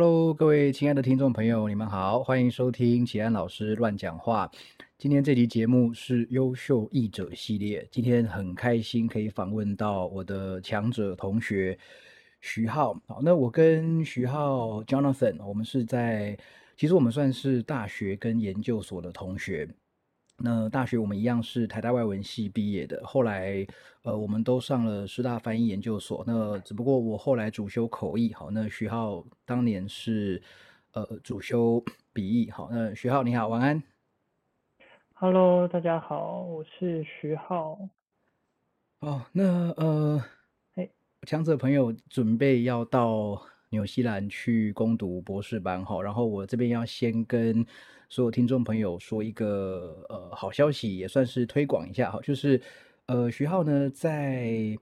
Hello，各位亲爱的听众朋友，你们好，欢迎收听启安老师乱讲话。今天这集节目是优秀译者系列，今天很开心可以访问到我的强者同学徐浩。好，那我跟徐浩 Jonathan，我们是在，其实我们算是大学跟研究所的同学。那大学我们一样是台大外文系毕业的，后来呃我们都上了师大翻译研究所。那只不过我后来主修口译，好，那徐浩当年是呃主修笔译，好，那徐浩你好，晚安。Hello，大家好，我是徐浩。哦，那呃，嘿，强者朋友准备要到纽西兰去攻读博士班，哈，然后我这边要先跟。所有听众朋友说一个呃好消息，也算是推广一下哈，就是呃徐浩呢在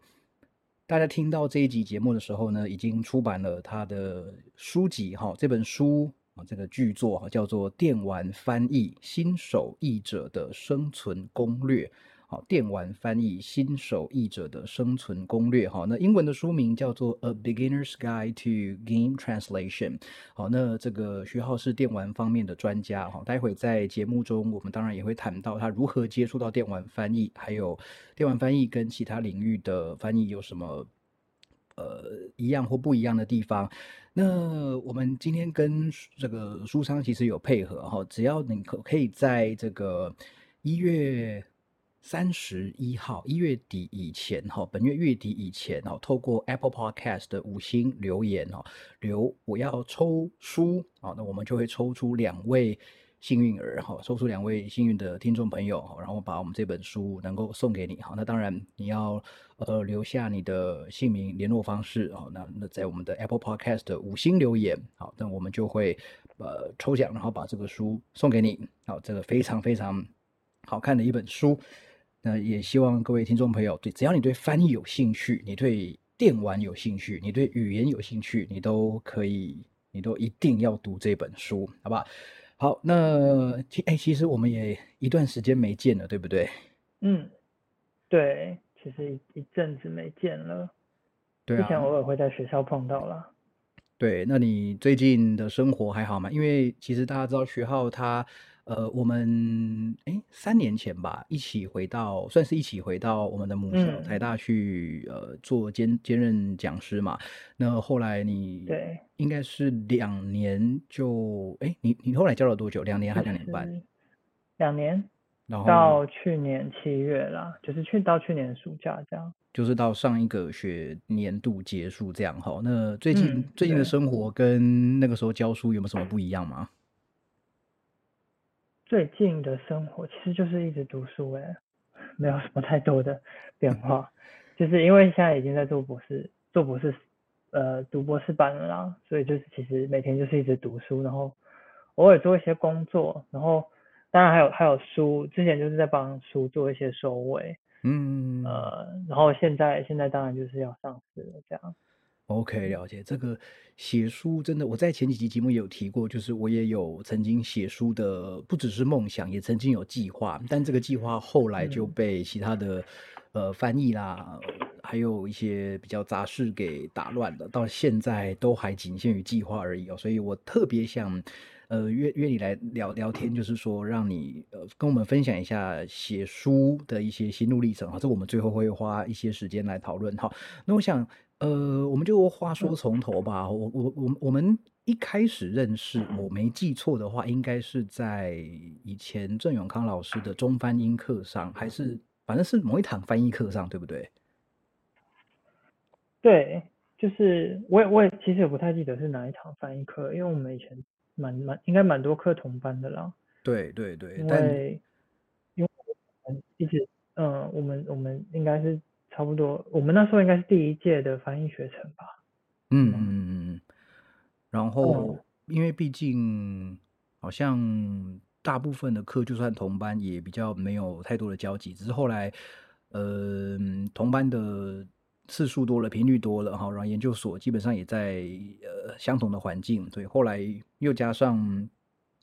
大家听到这一集节目的时候呢，已经出版了他的书籍哈，这本书啊这个巨作哈叫做《电玩翻译新手译者的生存攻略》。好，电玩翻译新手译者的生存攻略。哈，那英文的书名叫做《A Beginner's Guide to Game Translation》。好，那这个徐浩是电玩方面的专家。哈，待会在节目中，我们当然也会谈到他如何接触到电玩翻译，还有电玩翻译跟其他领域的翻译有什么呃一样或不一样的地方。那我们今天跟这个书商其实有配合。哈，只要你可可以在这个一月。三十一号一月底以前哈，本月月底以前哦，透过 Apple Podcast 的五星留言哦，留我要抽书啊，那我们就会抽出两位幸运儿哈，抽出两位幸运的听众朋友，然后把我们这本书能够送给你哈。那当然你要呃留下你的姓名、联络方式啊，那那在我们的 Apple Podcast 的五星留言好，那我们就会呃抽奖，然后把这个书送给你。好，这个非常非常好看的一本书。那也希望各位听众朋友，对，只要你对翻译有兴趣，你对电玩有兴趣，你对语言有兴趣，你都可以，你都一定要读这本书，好不好？好，那其哎，其实我们也一段时间没见了，对不对？嗯，对，其实一一阵子没见了。对啊。之前偶尔会在学校碰到了。对，那你最近的生活还好吗？因为其实大家知道徐浩他。呃，我们哎，三年前吧，一起回到，算是一起回到我们的母校台大去，呃，做兼兼任讲师嘛。那后来你对，应该是两年就哎，你你后来教了多久？两年还是两年半？两年，然后到去年七月啦，就是去到去年暑假这样，就是到上一个学年度结束这样哈。那最近最近的生活跟那个时候教书有没有什么不一样吗？最近的生活其实就是一直读书哎，没有什么太多的变化，就是因为现在已经在做博士，做博士，呃，读博士班了啦，所以就是其实每天就是一直读书，然后偶尔做一些工作，然后当然还有还有书，之前就是在帮书做一些收尾，嗯，呃，然后现在现在当然就是要上市了这样。OK，了解这个写书真的，我在前几集节目也有提过，就是我也有曾经写书的，不只是梦想，也曾经有计划，但这个计划后来就被其他的呃翻译啦，还有一些比较杂事给打乱了，到现在都还仅限于计划而已哦，所以我特别想呃约约你来聊聊天，就是说让你呃跟我们分享一下写书的一些心路历程哈，这我们最后会花一些时间来讨论哈。那我想。呃，我们就话说从头吧。我我我我们一开始认识，我没记错的话，应该是在以前郑永康老师的中翻英课上，还是反正是某一堂翻译课上，对不对？对，就是我也我也其实也不太记得是哪一堂翻译课，因为我们以前蛮蛮应该蛮多课同班的啦。对对对，因为因为我们一直嗯，我们我们应该是。差不多，我们那时候应该是第一届的翻译学程吧。嗯嗯嗯嗯。然后，因为毕竟好像大部分的课就算同班，也比较没有太多的交集。只是后来，呃，同班的次数多了，频率多了哈。然后研究所基本上也在呃相同的环境，所以后来又加上。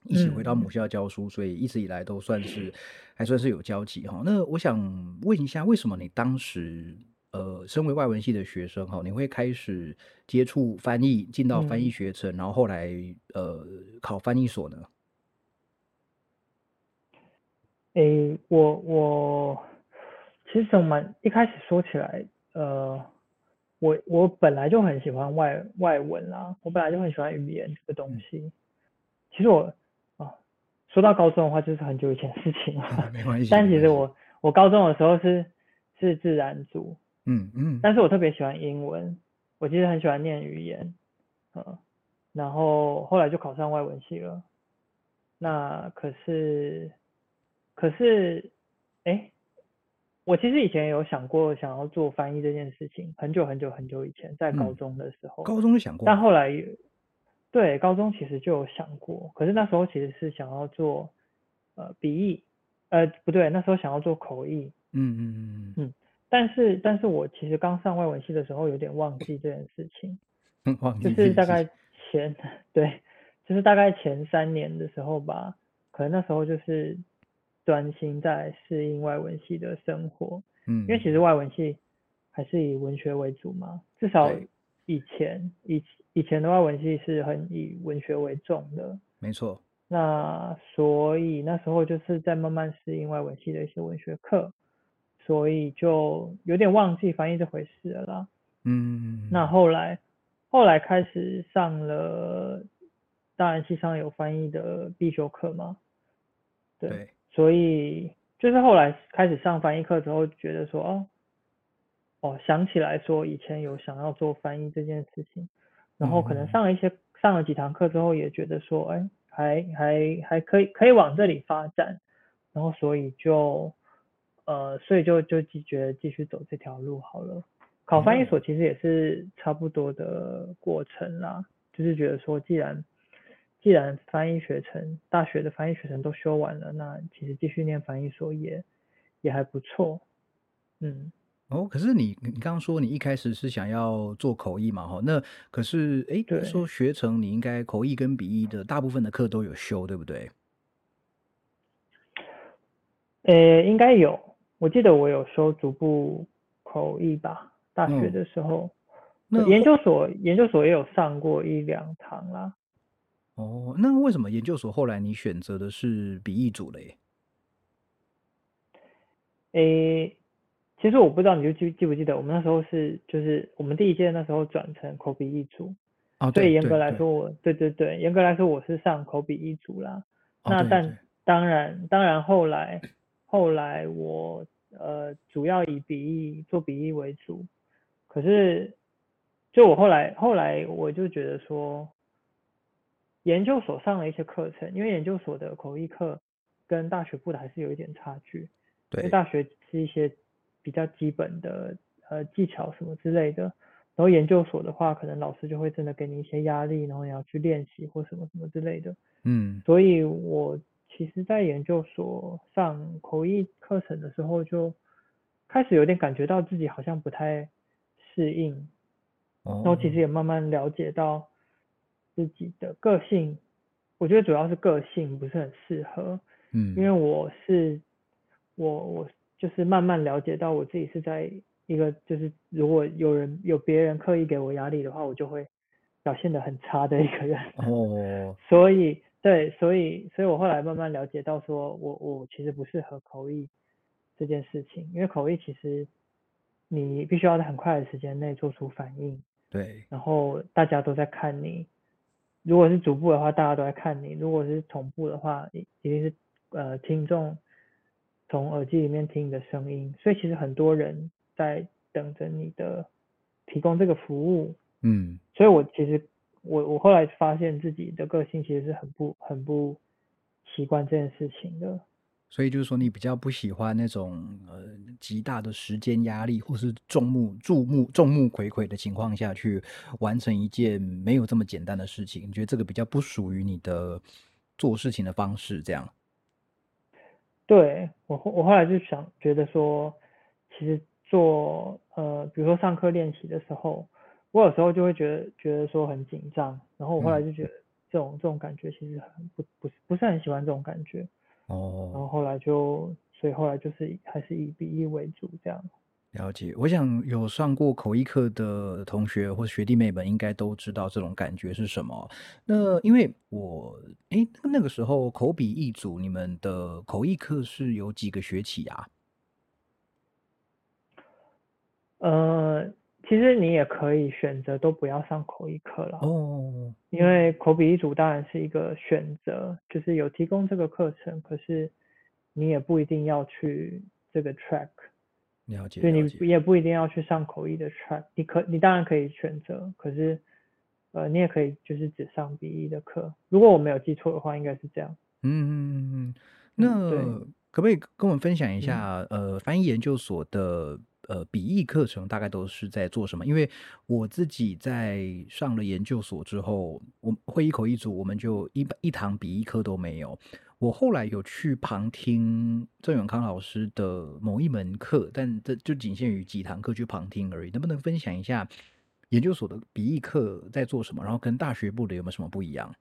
一起回到母校教书，所以一直以来都算是还算是有交集哈。那我想问一下，为什么你当时呃，身为外文系的学生哈，你会开始接触翻译，进到翻译嗯。学程，然后后来呃考翻译所呢？诶，我我其实从蛮一开始说起来，呃，我我本来就很喜欢外外文啦，我本来就很喜欢语言这个东嗯。西。其实我啊，说到高中的话，就是很久以前的事情了。没关系，但。其实我我高中的时候是是自然组，嗯嗯但是我特别喜欢英文，我其实很喜欢念语言，嗯，然后后来就考上外文系了。那可是可是，哎，我其实以前有想过想要做翻译这件事情，很久很久很久以前，在高嗯，中的时候，高中就想过但了。后来有对，高中其实就有想过，可是那时候其实是想要做呃笔译，呃不对，那时候想要做口译，嗯嗯嗯嗯，但是但是我其实刚上外文系的时候有点忘记这件事情，嗯，忘就记这件事情。是大概前 对，就是大概前三年的时候吧，可能那时候就是专心在适应外文系的生活，嗯因为其嗯，实外文系还是以文学为主嘛，至少对，以前以以前的外文系是很以文学为重的，没错。那所以那时候就是在慢慢适应外文系的一些文学课，所以就有点忘记翻译这回事了啦。嗯那后来后来开始上了，大然系上有翻译的必修课嘛，对，对，所以就是后来开始上翻译课之后，觉得说哦哦，想起来说以前有想要做翻译这件事情，然后可能嗯上了一些上了几堂课之后，也觉得说，哎，还还还可以可以往这里发展，然后所以就呃，所以就就继觉得继续走这条路好了。考翻译哦，所其实也是差不多的过程啦，就是觉得说，既然既然翻译学程大学的翻译学程都修完了，那其实继续念翻译所也也还不错，嗯。哦，可是你你刚刚说你一开始是想要做口译嘛，哈，那可是诶，那时候对，学成你应该口译跟笔译的大部分的课都有修，对不对？呃，应该有，我记得我有修逐步口译吧，大学嗯，的时候，那研究所研究所也有上过一两堂啦。哦，那为什么研究所后来你选择的是笔译组嘞？诶，其实我不知道你就记记不记得，我们那时候是就是我们第一届那时候转成口笔一组，哦，所以对严格来说我对对对，严格来说我是上口笔一组啦。那但当然当然后来后来我呃主要以笔译做笔译为主，可是就我后来后来我就觉得说，研究所上了一些课程，因为研究所的口译课跟大学部的还是有一点差距，因为对，大学是一些比较基本的呃技巧什么之类的，然后研究所的话，可能老师就会真的给你一些压力，然后你要去练习或什么什么之类的。嗯。所以我其实，在研究所上口译课程的时候，就开始有点感觉到自己好像不太适应，然后其实哦，也慢慢了解到自己的个性，我觉得主要是个性不是很适合，嗯。因为嗯我是我我就是慢慢了解到我自己是在一个就是如果有人有别人刻意给我压力的话，我就会表现得很差的一个人，哦，所以对，所以所以我后来慢慢了解到说我我其实不适合口译这件事情，因为口译其实你必须要在很快的时间内做出反应，对，然后大家都在看你。如果是逐步的话，大家都在看你；如果是同步的话，一一定是呃听众从耳机里面听你的声音。所以其实很多人在等着你的提供这个服务。嗯所以我其实我我后来发现自己的个性其实是很不很不习惯这件事情的。所以就是说你比较不喜欢那种呃极大的时间压力，或是众目注目众目睽睽的情况下去完成一件没有这么简单的事情，你觉得这个比较不属于你的做事情的方式，这样？对我后我后来就想觉得说，其实做呃比如说上课练习的时候，我有时候就会觉得觉得说很紧张，然后我后来嗯，就觉得这种这种感觉其实很不不是不是很喜欢这种感觉，哦然后哦，后来就所以后来就是还是以笔译为主这样。了解，我想有上过口译课的同学或学弟妹们应该都知道这种感觉是什么。那因为我，诶，那个时候口笔译组，你们的口译课是有几个学期啊？呃，其实你也可以选择都不要上口译课了，哦，因为口笔译组当然是一个选择，就是有提供这个课程，可是你也不一定要去这个 track。了解，所以你，也不一定要去上口译的 track，你可你当然可以选择，可是呃你也可以就是只上笔译的课。如果我没有记错的话，应该是这样。嗯，嗯，嗯，那可不可以跟我们分享一嗯下，呃，翻译研究所的呃笔译课程大概都是在做什么？因为我自己在上了研究所之后，我会一口一组我们就一一堂笔译课都没有。我后来有去旁听郑永康老师的某一门课，但这就仅限于几堂课去旁听而已。能不能分享一下研究所的笔译课在做什么？然后跟大学部的有没有什么不一样？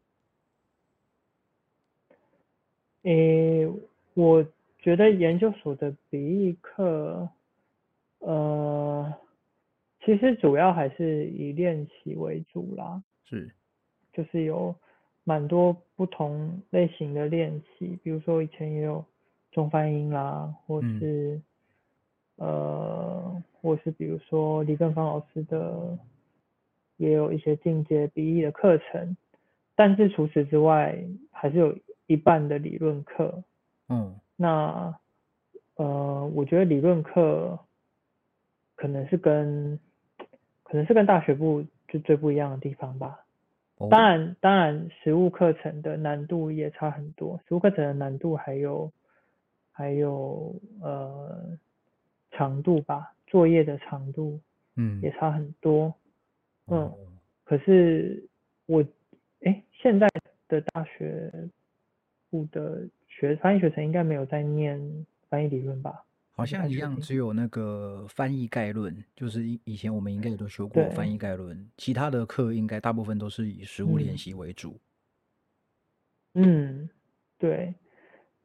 诶，我觉得研究所的笔译课，呃，其实主要还是以练习为主啦，是，就是有蛮多不同类型的练习，比如说以前也有中翻英啦，或嗯是呃，或是比如说李根芳老师的，也有一些进阶笔译的课程，但是除此之外，还是有一半的理论课。嗯那呃，我觉得理论课可能是跟可能是跟大学部就最不一样的地方吧。哦当然，当然，实物课程的难度也差很多。实物课程的难度还有还有呃长度吧，作业的长度嗯也差很多。嗯，哦可是我哎，现在的大学部的学翻译学程应该没有在念翻译理论吧？好像一样。只有那个翻译概论，就是以以前我们应该也都学过翻对，译概论，其他的课应该大部分都是以实物练嗯习为主。嗯，对。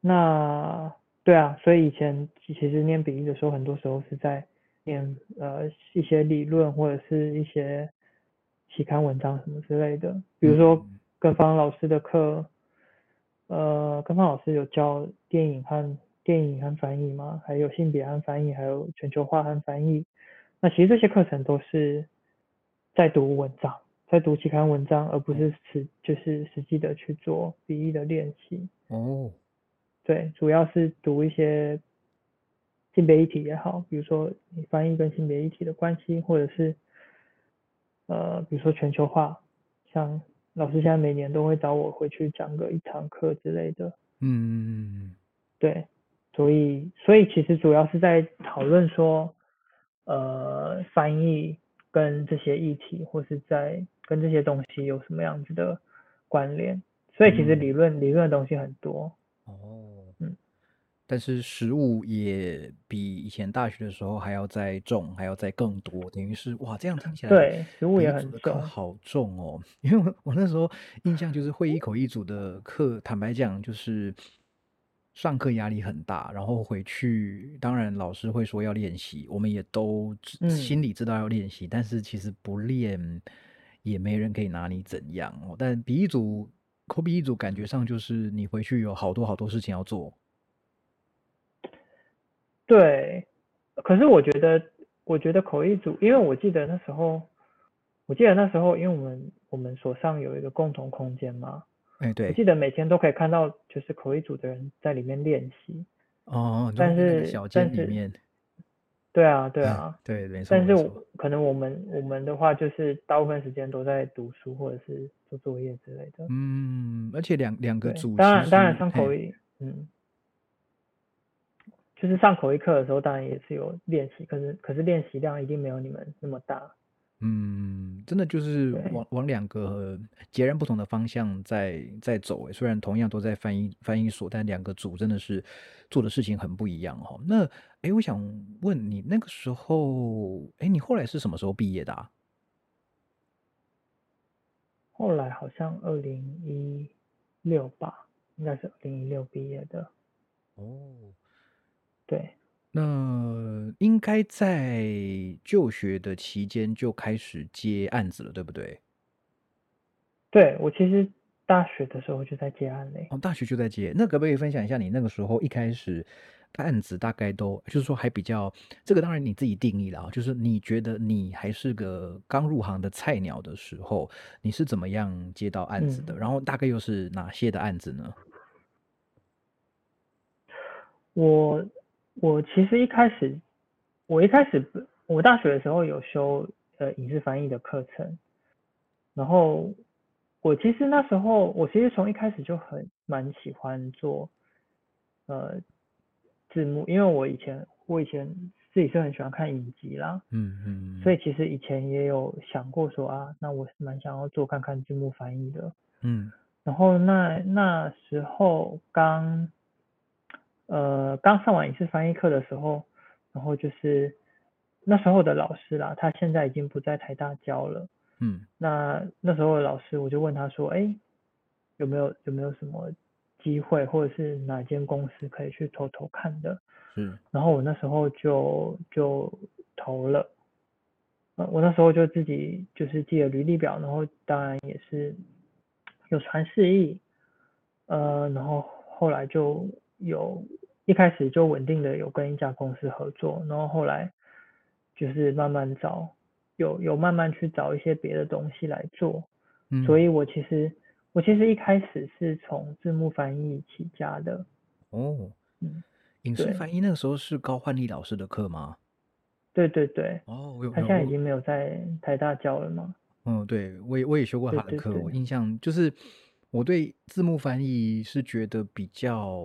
那对啊，所以以前其实念笔译的时候，很多时候是在念呃一些理论或者是一些期刊文章什么之类的。比如说嗯跟方老师的课，呃，跟方老师有教电影和电影和翻译嘛，还有性别和翻译，还有全球化和翻译。那其实这些课程都是在读文章，在读期刊文章，而不是实就是实际的去做笔译的练习。哦，对，主要是读一些性别议题也好，比如说你翻译跟性别议题的关系，或者是呃，比如说全球化，像老师现在每年都会找我回去讲个一堂课之类的，嗯，对，所以所以其实主要是在讨论说，呃，翻译跟这些议题，或是在跟这些东西有什么样子的关联，所以其实理嗯，论理论的东西很多，哦，嗯。但是实物也比以前大学的时候还要再重，还要再更多，等于是哇，这样听起来对，实物也很重。好重哦。因为我我那时候印象就是会一口一组的课，坦白讲就是上课压力很大，然后回去当然老师会说要练习，我们也都知心嗯，里知道要练习，但是其实不练也没人可以拿你怎样哦。但笔译组口笔译组感觉上就是你回去有好多好多事情要做。对。可是我觉得，我觉得口译组，因为我记得那时候，我记得那时候，因为我们我们所上有一个共同空间嘛，哎，对我对，记得每天都可以看到，就是口译组的人在里面练习。哦，但是，但是，间里面，对啊，对哎，啊。对，没错但是可能我们我们的话，就是大部分时间都在读书或者是做作业之类的。嗯，而且两两个，组当然当然上口译，嗯，就是上口译课的时候，当然也是有练习，可是可是练习量一定没有你们那么大。嗯，真的就是，往往两个截然不同的方向在在走诶，虽然同样都在翻译翻译所，但两个组真的是做的事情很不一样哦。那诶，我想问你那个时候，诶，你后来是什么时候毕业的啊？后来好像二零一六吧，应该是二零一六毕业的。哦，对，那应该在就学的期间就开始接案子了，对不对？对，我其实大学的时候就在接案嘞。哦，大学就在接，那可不可以分享一下你那个时候一开始案子大概都，就是说还比较，这个当然你自己定义了啊，就是你觉得你还是个刚入行的菜鸟的时候，你是怎么样接到案子的？嗯，然后大概又是哪些的案子呢？我我其实一开始，我一开始我大学的时候有修呃影视翻译的课程，然后我其实那时候我其实从一开始就很蛮喜欢做呃字幕，因为我以前我以前自己是很喜欢看影集啦，嗯嗯所以其实以前也有想过说啊，那我是蛮想要做看看字幕翻译的。嗯。然后那那时候刚呃刚上完一次翻译课的时候，然后就是那时候的老师啦，他现在已经不在台大教了。嗯那那时候的老师我就问他说，哎，有没有有没有什么机会，或者是哪间公司可以去偷偷看的？嗯然后我那时候就就投了，呃，我那时候就自己就是记了履历表，然后当然也是有传示意，呃，然后后来就有一开始就稳定的有跟一家公司合作，然后后来就是慢慢找，有有慢慢去找一些别的东西来做，嗯。所以我其实我其实一开始是从字幕翻译起家的，哦，嗯，影视。翻译那个时候是高焕丽老师的课吗？对对对，哦，我有他现在已经没有在台大教了吗。嗯，对，我也我也修过他的课，我对，印象就是我对字幕翻译是觉得比较，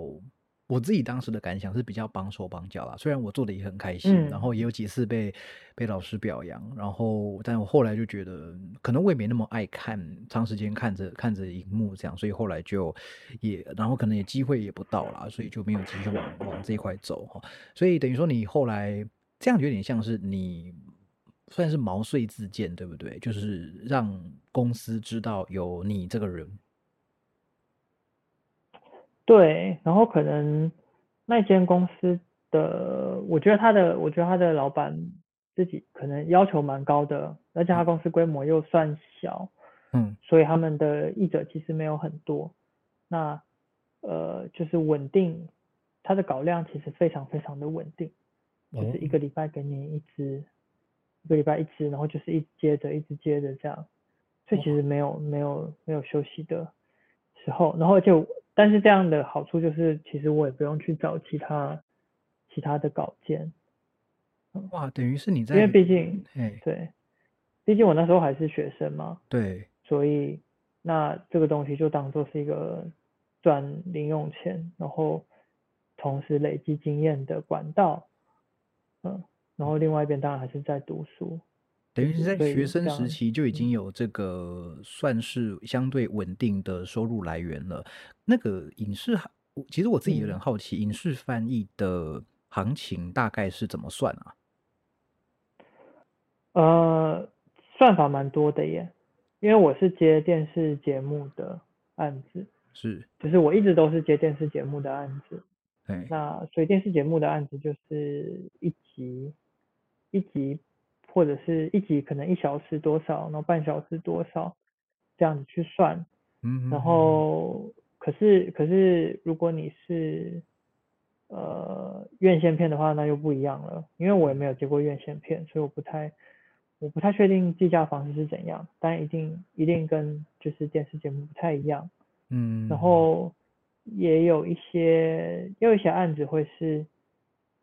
我自己当时的感想是比较绑手绑脚啦。虽然我做的也很开心，然嗯后也有几次被被老师表扬，然后但我后来就觉得可能我也没那么爱看，长时间看着看着荧幕这样，所以后来就也，然后可能也机会也不到啦，所以就没有继续往往这一块走哈。所以等于说你后来这样有点像是你算是毛遂自荐，对不对？就是让公司知道有你这个人。对，然后可能那间公司的，我觉得他的，我觉得他的老板自己可能要求蛮高的，而且他公司规模又算小，嗯。所以他们的译者其实没有很多。那呃，就是稳定，他的稿量其实非常非常的稳定，就是哦一。个礼拜给你一支，一个礼拜一支，然后就是一直接着一直接着这样，所以其哇。实没有没有没有休息的时候，然后而且我但是这样的好处就是，其实我也不用去找其他其他的稿件，哇，等于是你在因为毕竟哎对，毕竟我那时候还是学生嘛，对。所以那这个东西就当做是一个赚零用钱，然后同时累积经验的管道，嗯，然后另外一边当然还是在读书，等于是在学生时，期就已经嗯有这个算是相对稳定的收入来源了。那个影视其实我自己有点嗯。好奇，影视翻译的行情大概是怎么算啊？呃，算法蛮多的耶，因为我是接电视节目的案子，是，就是我一直都是接电视节目的案子。对，那所以电视节目的案子就是一集一集或者是一集可能一小时多少，然后半小时多少这样子去算。然嗯哼哼哼，后可是可是如果你是呃院线片的话，那又不一样了，因为我也没有接过院线片，所以我不太我不太确定计价方式是怎样，但一定一定跟就是电视节目不太一样。嗯然后也有一些也有一些案子会是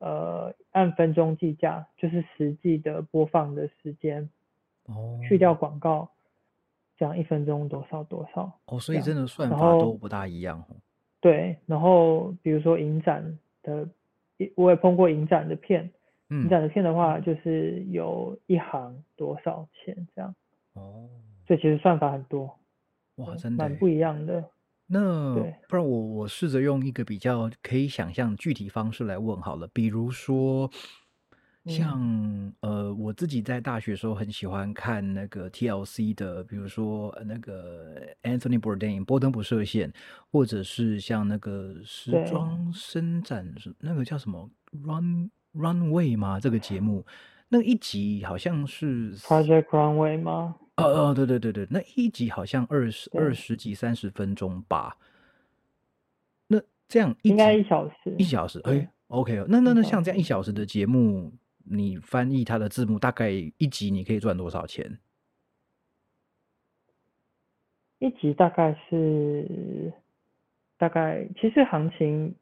呃按分钟计价，就是实际的播放的时间，哦去哦掉广告，这样一分钟多少多少哦，所以。真的算然法都不大一样哦。对，然后比如说影展的，我也碰过影展的片，影嗯，展的片的话就是有一行多少钱这样，哦，所以其实算法很多，哇，真的欸。蛮不一样的。那对，不然我我试着用一个比较可以想象具体方式来问好了，比如说嗯。像呃我自己在大学时候很喜欢看那个 TLC 的，比如说呃那个 Anthony Bourdain 波登不设限，或者是像那个时对，装伸展是那个叫什么 Run Runway 吗？这个节目。那一集好像是 Project Runway 吗？哦哦，对对对对，那一集好像二十二十几三十分钟吧。那这样应该一小时，一小时，哎，OK，那那那像这样一小时的节目，你翻译它的字幕，大概一集你可以赚多少钱？一集大概是大概，其实行情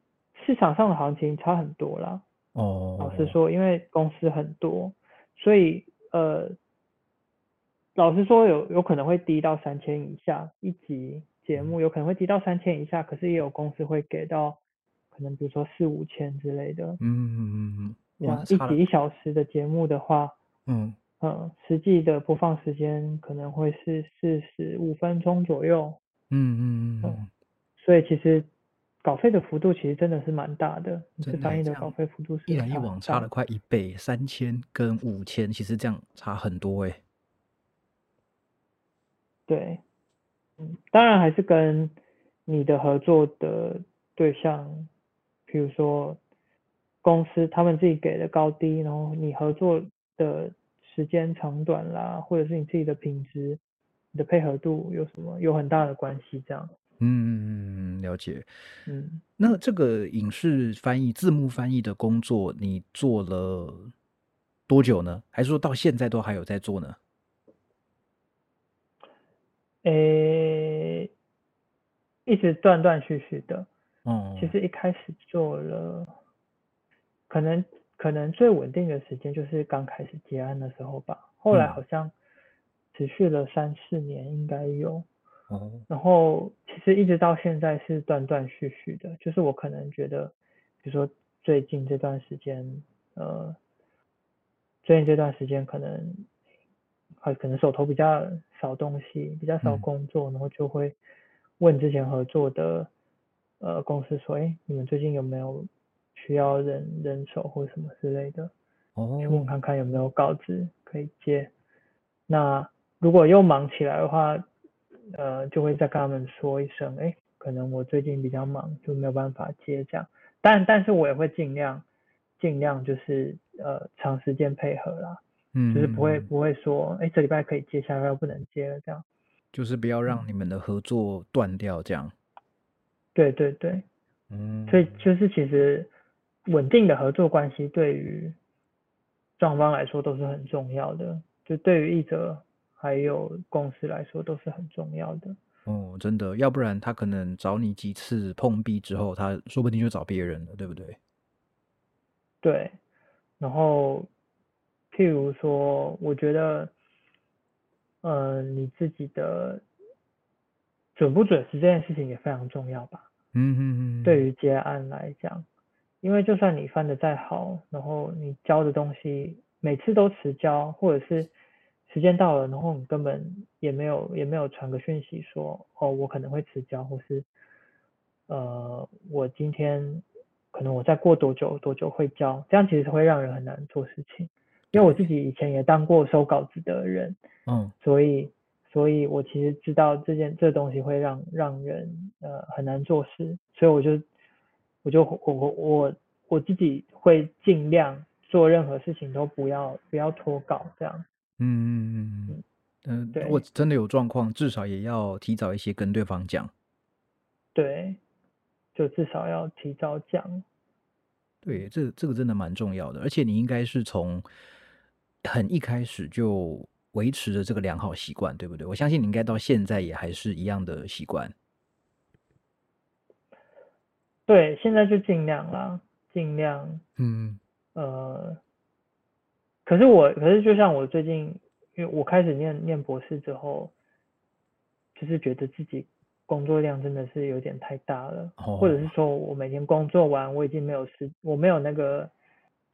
市场上的行情差很多啦。哦，老实说，因为公司很多，所以呃，老实说有有可能会低到三千以下一集节目，有可能会低到三千以下，可是也有公司会给到可能比如说四五千之类的。嗯嗯嗯嗯，一集一小时的节目的话，嗯。嗯，实际的播放时间可能会是四十五分钟左右。嗯嗯嗯。所以其实稿费的幅度其实真的是蛮大的。这翻译的稿费幅度是一来一往差了快一倍，三千跟五千，其实这样差很多哎。对，嗯，当然还是跟你的合作的对象，比如说公司他们自己给的高低，然后你合作的。时间长短啦，或者是你自己的品质、你的配合度有什么有很大的关系？这样，嗯嗯了解。嗯，那这个影视翻译、字幕翻译的工作，你做了多久呢？还是说到现在都还有在做呢？诶，一直断断续续的。嗯，其实一开始做了，可能。可能最稳定的时间就是刚开始结案的时候吧，后来好像持续了三四年，应该有。哦。然后其实一直到现在是断断续续的，就是我可能觉得，比如说最近这段时间，呃，最近这段时间可能，还，可能手头比较少东西，比较少工作，然后就会问之前合作的呃公司说，哎，你们最近有没有？需要人人手或什么之类的，哦去问看看有没有稿子可以接。那如果又忙起来的话，呃，就会再跟他们说一声，哎，可能我最近比较忙，就没有办法接这样。但但是我也会尽量尽量就是呃长时间配合啦，嗯，就是不会不会说，哎，这礼拜可以接，下礼拜不能接了这样。就是不要让你们的合作断掉这样。对对对，嗯，所以就是其实。稳定的合作关系对于双方来说都是很重要的，就对于译者还有公司来说都是很重要的。哦，真的，要不然他可能找你几次碰壁之后，他说不定就找别人了，对不对？对。然后，譬如说，我觉得，呃，你自己的准不准时这件事情也非常重要吧？嗯嗯嗯。对于结案来讲。因为就算你翻的再好，然后你交的东西每次都迟交，或者是时间到了，然后你根本也没有也没有传个讯息说，哦，我可能会迟交，或是呃，我今天可能我再过多久多久会交，这样其实会让人很难做事情。因为我自己以前也当过收稿子的人，嗯，所以所以我其实知道这件这东西会让让人呃很难做事，所以我就。我就我我我我自己会尽量做任何事情都不要不要脱稿这样。嗯嗯嗯嗯，对，我真的有状况，至少也要提早一些跟对方讲。对，就至少要提早讲。对，这这个真的蛮重要的，而且你应该是从很一开始就维持着这个良好习惯，对不对？我相信你应该到现在也还是一样的习惯。对，现在就尽量啦，尽量。嗯。呃，可是我，可是就像我最近，因为我开始念念博士之后，就是觉得自己工作量真的是有点太大了，或者是说我每天工作完，我已经没有时，我没有那个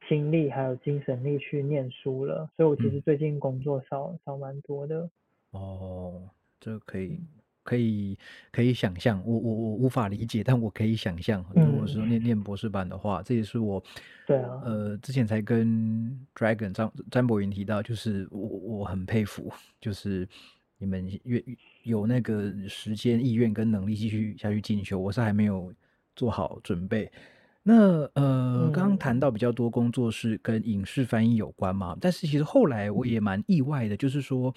心力还有精神力去念书了，所以我其实最近工作少少蛮多的。哦，这可以。可以可以想象，我我我无法理解，但我可以想象，如果说念念博士班的话，这也是我，对啊，呃，之前才跟 Dragon 张张博云提到，就是我我很佩服，就是你们愿有那个时间、意愿跟能力继续下去进修，我是还没有做好准备。那呃，刚刚嗯。谈到比较多工作是跟影视翻译有关嘛，但是其实后来我也蛮意外的，就是说，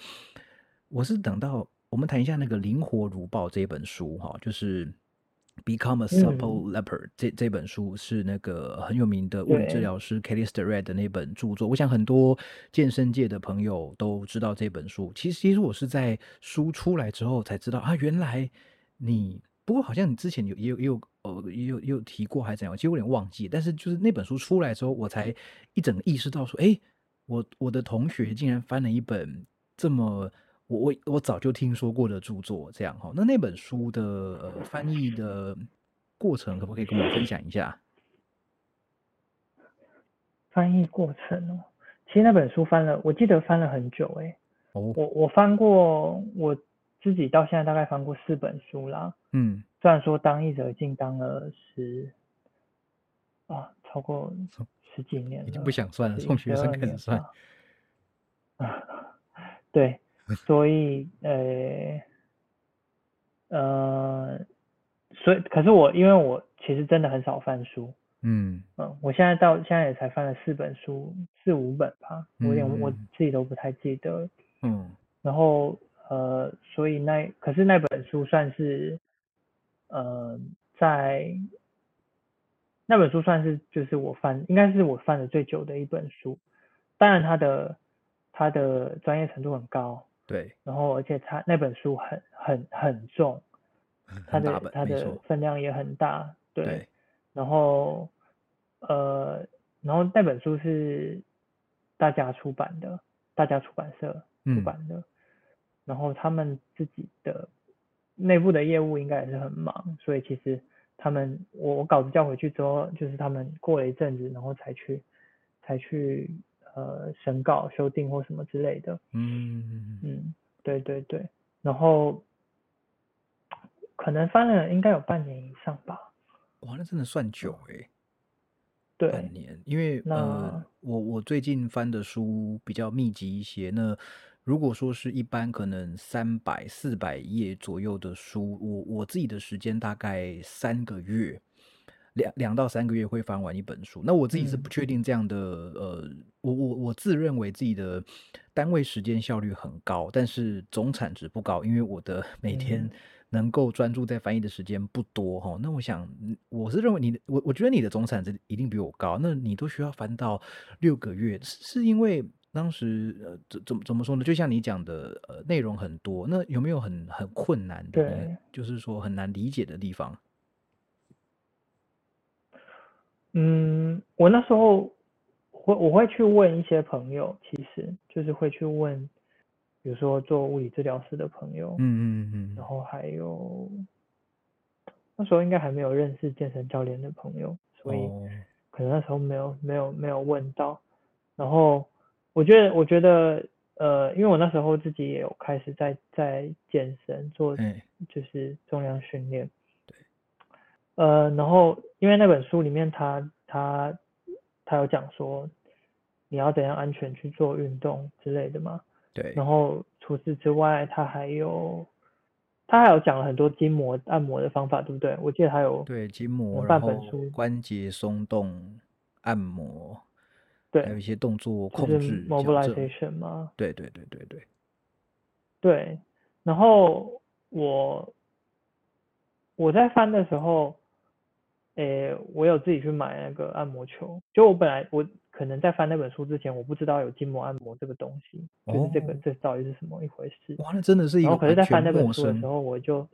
我是等到我们谈一下那个《灵活如豹》这本书哈，就是《Become a 嗯。Supple Leopard》这这本书是那个很有名的物理治疗师 Kelly Starrett 的那本著作，我想很多健身界的朋友都知道这本书。其实，其实我是在书出来之后才知道啊，原来你不过好像你之前有也有也有呃也有也有提过还是怎样，其实我有点忘记。但是就是那本书出来之后，我才一整个意识到说，诶，我我的同学竟然翻了一本这么我我我早就听说过的著作，这样哈。那那本书的呃翻译的过程，可不可以跟我们分享一下？翻译过程哦，其实那本书翻了，我记得翻了很久诶。哦，我我翻过，我自己到现在大概翻过四本书啦。嗯，虽然说当译者已经当了十啊，超过十几年了，已经不想算了，十从学生12年开始算。吧。啊，对，所以呃呃，所以可是我因为我其实真的很少翻书，嗯嗯，我现在到现在也才翻了四本书，四五本吧，我有点我嗯自己都不太记得。嗯然后呃，所以那可是那本书算是呃在那本书算是就是我翻应该是我翻的最久的一本书，当然它的它的专业程度很高，对，然后而且它那本书很很很重，它的它的分量也很大，对，对，然后呃，然后那本书是大家出版的，大家出版社出嗯版的，然后他们自己的内部的业务应该也是很忙，所以其实他们我我稿子叫回去之后，就是他们过了一阵子，然后才去才去呃审稿、修订或什么之类的。嗯嗯，对对对，然后可能翻了应该有半年以上吧。哇，那真的算久哎、对，半年，因为呃那，我我最近翻的书比较密集一些。那如果说是一般可能三百四百页左右的书，我我自己的时间大概三个月，两两到三个月会翻完一本书。那我自己是嗯不确定这样的，呃，我我我自认为自己的单位时间效率很高，但是总产值不高，因为我的 每天嗯能够专注在翻译的时间不多哈。那我想，嗯我是认为你的，我我觉得你的总产值一定比我高。那你都需要翻到六个月，是是因为当时呃怎怎么怎么说呢？就像你讲的，呃，内容很多，那有没有很很困难的？对就是说很难理解的地方？嗯，我那时候会我会去问一些朋友，其实就是会去问，比如说做物理治疗师的朋友，嗯嗯嗯然后还有那时候应该还没有认识健身教练的朋友，所以哦，可能那时候没有没有没有问到。然后我觉得我觉得呃，因为我那时候自己也有开始在在健身做哎，就是重量训练。对。呃，然后因为那本书里面他他他有讲说你要怎样安全去做运动之类的嘛。对，然后除此之外，他还有他还有讲了很多筋膜按摩的方法，对不对？我记得还有对，筋膜，半本书关节松动、按摩，对还有一些动作控制、mobilization 嘛，对对对对对，对。然后我我在翻的时候，诶，我有自己去买那个按摩球。就我本来我可能在翻那本书之前，我不知道有筋膜按摩这个东西，就是这个哦这到底是什么一回事。哇，那真的是一然后可是，在翻那本。书的时候，我就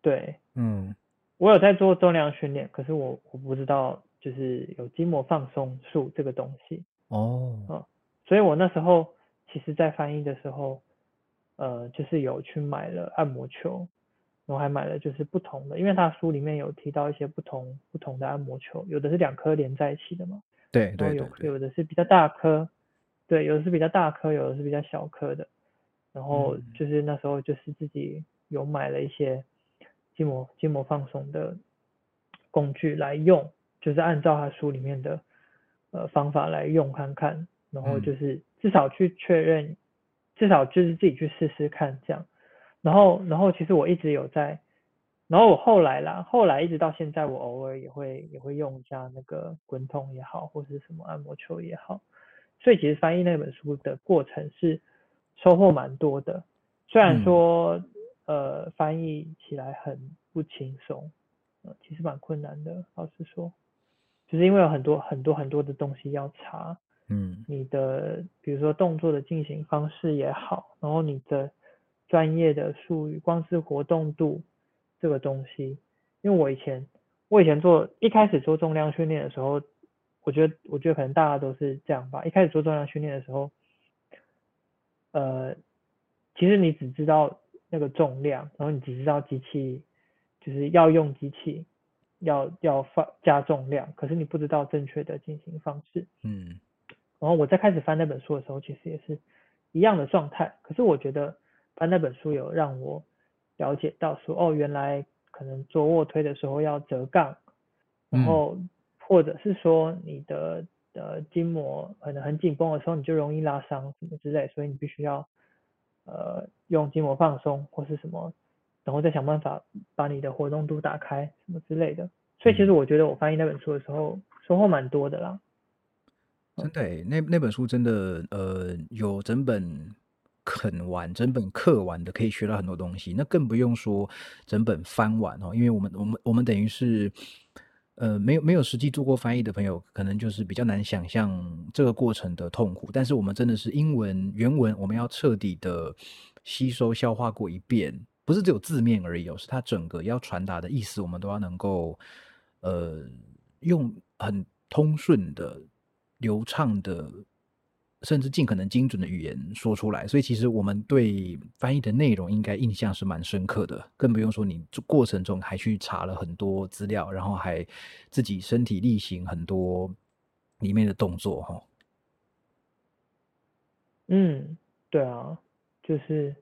对嗯，我有在做重量训练，可是我我不知道就是有筋膜放松术这个东西，哦，所以我那时候其实在翻译的时候，呃，就是有去买了按摩球，然后还买了就是不同的，因为他书里面有提到一些不同不同的按摩球，有的是两颗连在一起的嘛，对然后有对。有的是比较大颗，对，有的是比较大颗，有的是比较小颗的。然后嗯。就是那时候就是自己有买了一些筋膜筋膜放松的工具来用，就是按照他书里面的呃方法来用看看，然后嗯就是至少去确认，至少就是自己去试试看这样。然后然后其实我一直有在然后我后来啦，后来一直到现在，我偶尔也会也会用一下那个滚筒也好，或是什么按摩球也好。所以其实翻译那本书的过程是收获蛮多的，虽然说呃翻译起来很不轻松，呃其实蛮困难的，老实说，就是因为有很多很多很多的东西要查，嗯你的比如说动作的进行方式也好，然后你的专业的术语，光是活动度这个东西，因为我以前我以前做一开始做重量训练的时候，我觉得我觉得可能大家都是这样吧。一开始做重量训练的时候，呃，其实你只知道那个重量，然后你只知道机器就是要用机器要要放加重量，可是你不知道正确的进行方式。嗯然后我在开始翻那本书的时候，其实也是一样的状态。可是我觉得翻那本书有让我了解到说，哦，原来可能做卧推的时候要折杠，然后或者是说你的呃筋膜可能很紧绷的时候，你就容易拉伤什么之类，所以你必须要呃用筋膜放松或是什么，然后再想办法把你的活动度打开什么之类的。所以其实我觉得我翻译那本书的时候收获蛮多的啦。真的诶，那那本书真的呃有整本啃完、整本刻完的，可以学到很多东西。那更不用说整本翻完哦，因为我们我们我们等于是呃没有没有实际做过翻译的朋友，可能就是比较难想象这个过程的痛苦。但是我们真的是英文原文，我们要彻底的吸收消化过一遍，不是只有字面而已哦，是它整个要传达的意思，我们都要能够呃用很通顺的。流畅的，甚至尽可能精准的语言说出来，所以其实我们对翻译的内容应该印象是蛮深刻的，更不用说你过程中还去查了很多资料，然后还自己身体力行很多里面的动作，哈。嗯，对啊，就是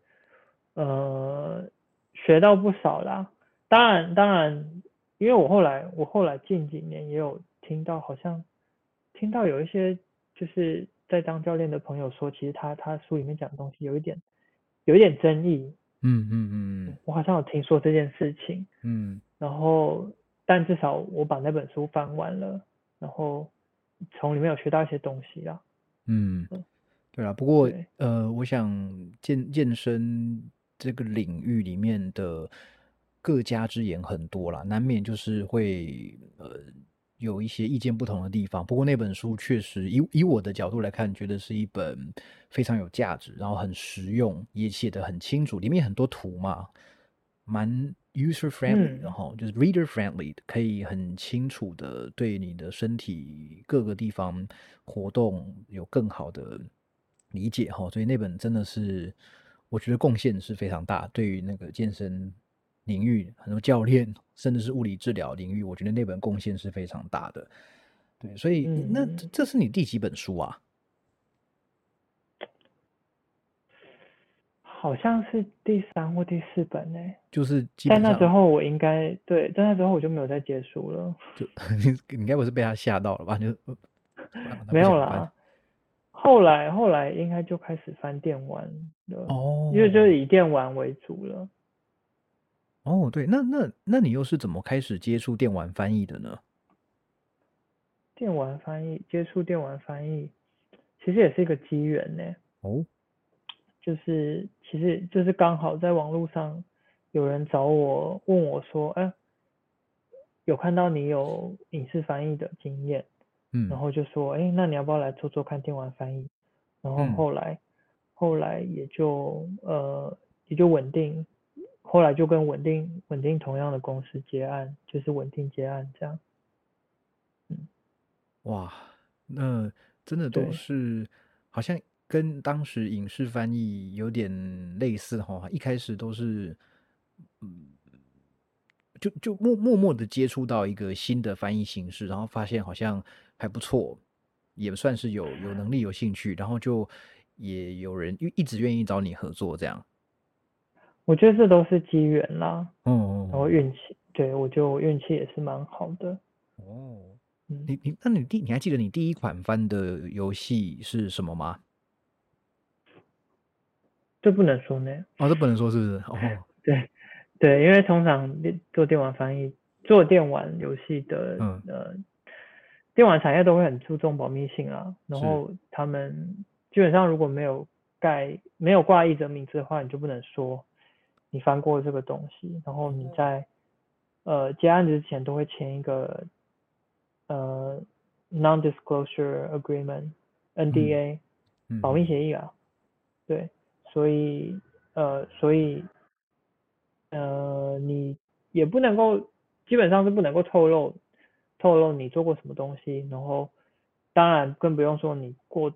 呃学到不少啦。当然，当然，因为我后来我后来近几年也有听到，好像。听到有一些就是在当教练的朋友说，其实他他书里面讲的东西有一点有一点争议。嗯嗯嗯我好像有听说这件事情。嗯。然后，但至少我把那本书翻完了，然后从里面有学到一些东西啦。嗯，对啊。不过呃，我想健健身这个领域里面的各家之言很多啦，难免就是会呃。有一些意见不同的地方，不过那本书确实以以我的角度来看，觉得是一本非常有价值，然后很实用，也写得很清楚，里面很多图嘛，蛮 user friendly，然后就是 reader friendly，可以很清楚的对你的身体各个地方活动有更好的理解哈，所以那本真的是我觉得贡献是非常大，对于那个健身。领域很多教练，甚至是物理治疗领域，我觉得那本贡献是非常大的。对，所以那这是你第几本书啊？好像是第三或第四本呢。就是在那之后，我应该对，在那之后我就没有再接书了。就 你你该不是被他吓到了吧？就没有啦。后来后来应该就开始翻电玩了，哦，因为就是以电玩为主了。哦，对，那那那你又是怎么开始接触电玩翻译的呢？电玩翻译，接触电玩翻译，其实也是一个机缘呢。哦，就是其实就是刚好在网络上有人找我问我说，哎，有看到你有影视翻译的经验，嗯，然后就说，哎，那你要不要来做做看电玩翻译？然后后来后来也就呃也就稳定。后来就跟稳定稳定同样的公司接案，就是稳定接案这样。嗯，哇，那真的都是好像跟当时影视翻译有点类似哈。一开始都是，嗯，就就默默默的接触到一个新的翻译形式，然后发现好像还不错，也算是有有能力有兴趣，然后就也有人一一直愿意找你合作这样。我觉得这都是机缘啦，嗯，然后运气，对我就运气也是蛮好的。哦，你你那你第你还记得你第一款翻的游戏是什么吗？这不能说呢。哦，这不能说是不是？哦，对对，因为通常做电玩翻译、做电玩游戏的，嗯呃，电玩产业都会很注重保密性啊。然后他们基本上如果没有盖、没有挂译者名字的话，你就不能说你翻过这个东西。然后你在呃接案子之前都会签一个呃 non-disclosure agreement（NDA）、嗯保密协议啊。对，所以呃，所以呃，你也不能够，基本上是不能够透露透露你做过什么东西，然后当然更不用说你过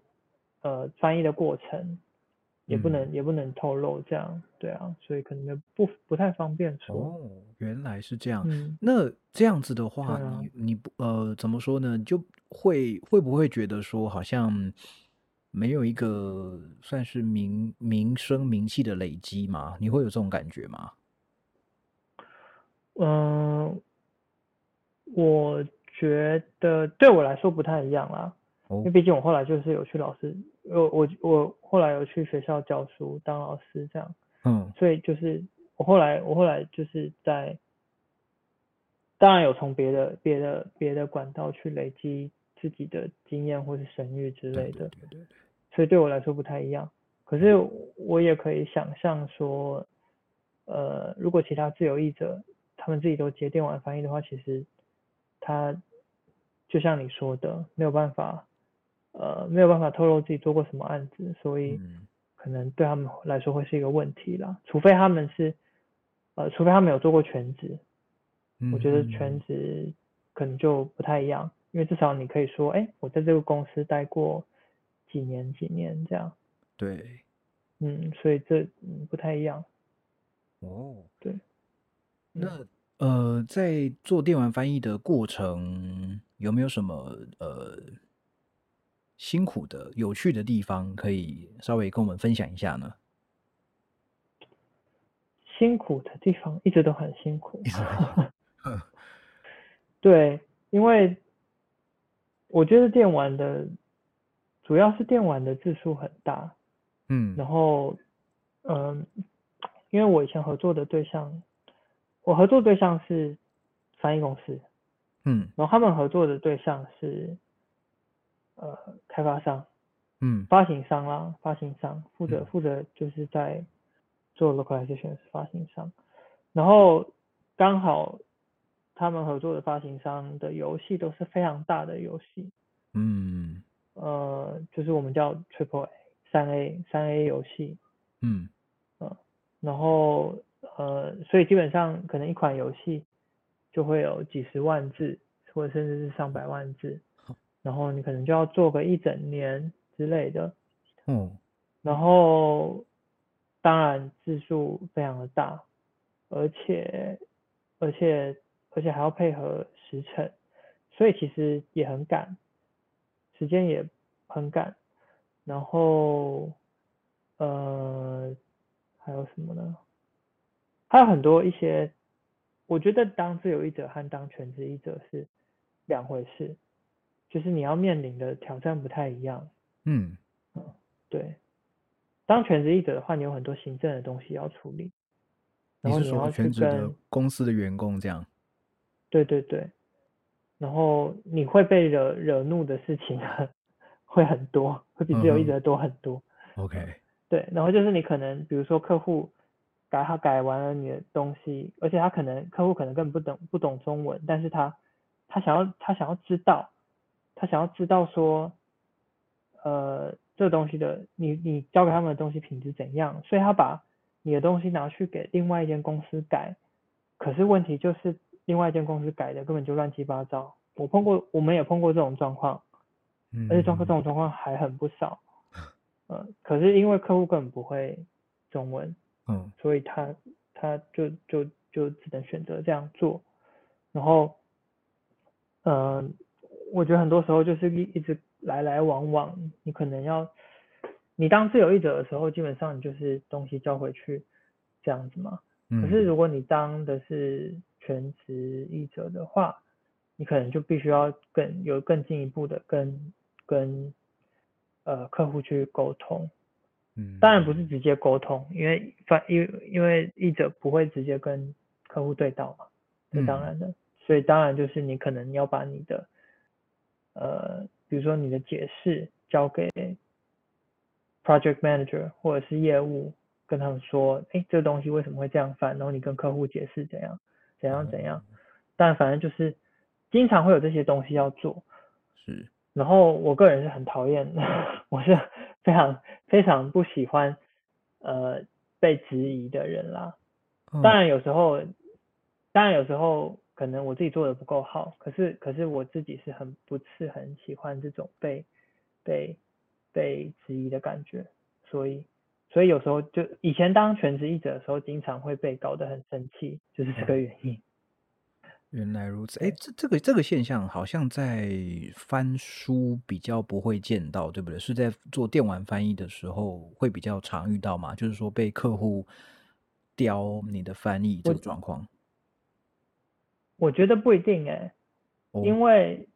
呃翻译的过程，也不能、也不能透露这样，对啊，所以可能不不太方便说，哦，原来是这样。嗯。那这样子的话，啊你你不呃怎么说呢？就会会不会觉得说好像没有一个算是名名声名气的累积吗？你会有这种感觉吗？嗯，我觉得对我来说不太一样啦，哦因为毕竟我后来就是有去老师，我我我后来有去学校教书当老师这样，嗯。所以就是我后来我后来就是在，当然有从别的别的别的管道去累积自己的经验或是声誉之类的，对对对对，所以对我来说不太一样。可是我也可以想象说，呃，如果其他自由译者他们自己都接电玩翻译的话，其实他就像你说的，没有办法，呃，没有办法透露自己做过什么案子，所以嗯可能对他们来说会是一个问题啦。除非他们是，呃，除非他们有做过全职，我觉得嗯全职可能就不太一样，因为至少你可以说，哎，我在这个公司待过几年几年这样。对嗯，所以这嗯不太一样。哦，对，那呃，在做电玩翻译的过程，有没有什么呃辛苦的、有趣的地方，可以稍微跟我们分享一下呢？辛苦的地方一直都很辛苦 对，因为我觉得电玩的主要是电玩的字数很大，嗯。然后嗯，因为我以前合作的对象，我合作对象是翻译公司，嗯。然后他们合作的对象是呃开发商。嗯。发行商啦，发行商负责嗯。负责就是在做 localization 发行商，然后刚好他们合作的发行商的游戏都是非常大的游戏，嗯。呃，就是我们叫 triple A 三 A 三 A 游戏，嗯。呃然后呃，所以基本上可能一款游戏就会有几十万字，或者甚至是上百万字，然后你可能就要做个一整年之类的，嗯。然后当然字数非常的大，而且而且而且还要配合时辰，所以其实也很赶，时间也很赶，然后呃还有什么呢？还有很多一些，我觉得当自由译者和当全职译者是两回事，就是你要面临的挑战不太一样。嗯对，当全职译者的话，你有很多行政的东西要处理，然后你要去跟，公司的员工这样？对对对，然后你会被惹惹怒的事情 会很多，会比自由译嗯哼者多很多。OK，对，然后就是你可能比如说客户改他改完了你的东西，而且他可能客户可能根本不懂不懂中文，但是他他想要他想要知道，他想要知道说，呃，这东西的你你交给他们的东西品质怎样，所以他把你的东西拿去给另外一间公司改，可是问题就是另外一间公司改的根本就乱七八糟。我碰过，我们也碰过这种状况，而且状况这种状况还很不少。呃，可是因为客户根本不会中文，嗯所以他他就就就只能选择这样做。然后，嗯、我觉得很多时候就是一一直来来往往，你可能要，你当自由译者的时候，基本上你就是东西交回去这样子嘛。嗯，可是如果你当的是全职译者的话，你可能就必须要更有更进一步的跟跟呃客户去沟通，嗯，当然不是直接沟通，因为反因为因为译者不会直接跟客户对到嘛，这当然的，所以当然就是你可能要把你的呃，比如说你的解释交给 project manager 或者是业务，跟他们说，哎，这个东西为什么会这样翻，然后你跟客户解释怎样怎样怎样，但反正就是经常会有这些东西要做，是，然后我个人是很讨厌，我是非常非常不喜欢呃被质疑的人啦，当然有时候，当然有时候可能我自己做的不够好，可是可是我自己是很不是很喜欢这种被被被质疑的感觉，所以所以有时候就以前当全职译者的时候，经常会被搞得很生气，就是这个原因。原来如此，哎，这这个这个现象好像在翻书比较不会见到，对不对？是在做电玩翻译的时候会比较常遇到嘛？就是说被客户刁你的翻译这个状况。我觉得不一定哎，因为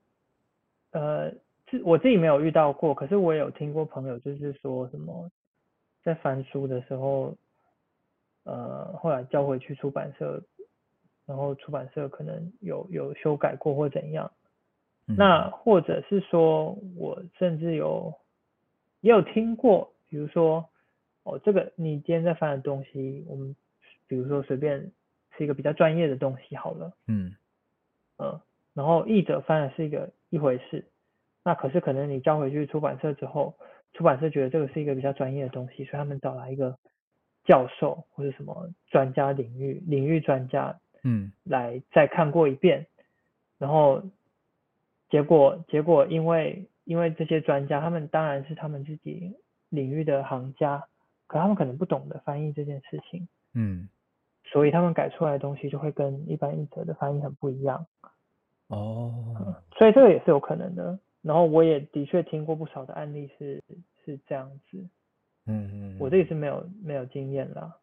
呃，自我自己没有遇到过，可是我有听过朋友就是说什么在翻书的时候，呃，后来交回去出版社。然后出版社可能有有修改过或怎样，那或者是说我甚至有也有听过，比如说哦，这个你今天在翻的东西，我们比如说随便是一个比较专业的东西好了，嗯嗯，然后译者翻的是一个一回事，那可是可能你交回去出版社之后，出版社觉得这个是一个比较专业的东西，所以他们找来一个教授或者什么专家领域领域专家。嗯，来再看过一遍，然后结果结果因为因为这些专家，他们当然是他们自己领域的行家，可他们可能不懂得翻译这件事情，嗯，所以他们改出来的东西就会跟一般译者的翻译很不一样。哦，所以这个也是有可能的。然后我也的确听过不少的案例是是这样子，嗯嗯，我这个是没有没有经验啦。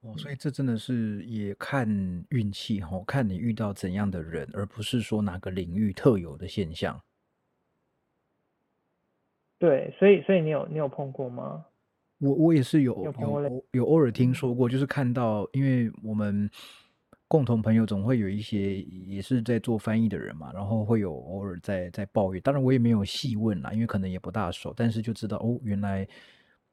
哦，所以这真的是也看运气哈，看你遇到怎样的人，而不是说哪个领域特有的现象。对，所以所以你有你有碰过吗？我我也是有有有偶尔听说过，就是看到，因为我们共同朋友总会有一些也是在做翻译的人嘛，然后会有偶尔在在抱怨，当然我也没有细问啦，因为可能也不大熟，但是就知道哦，原来。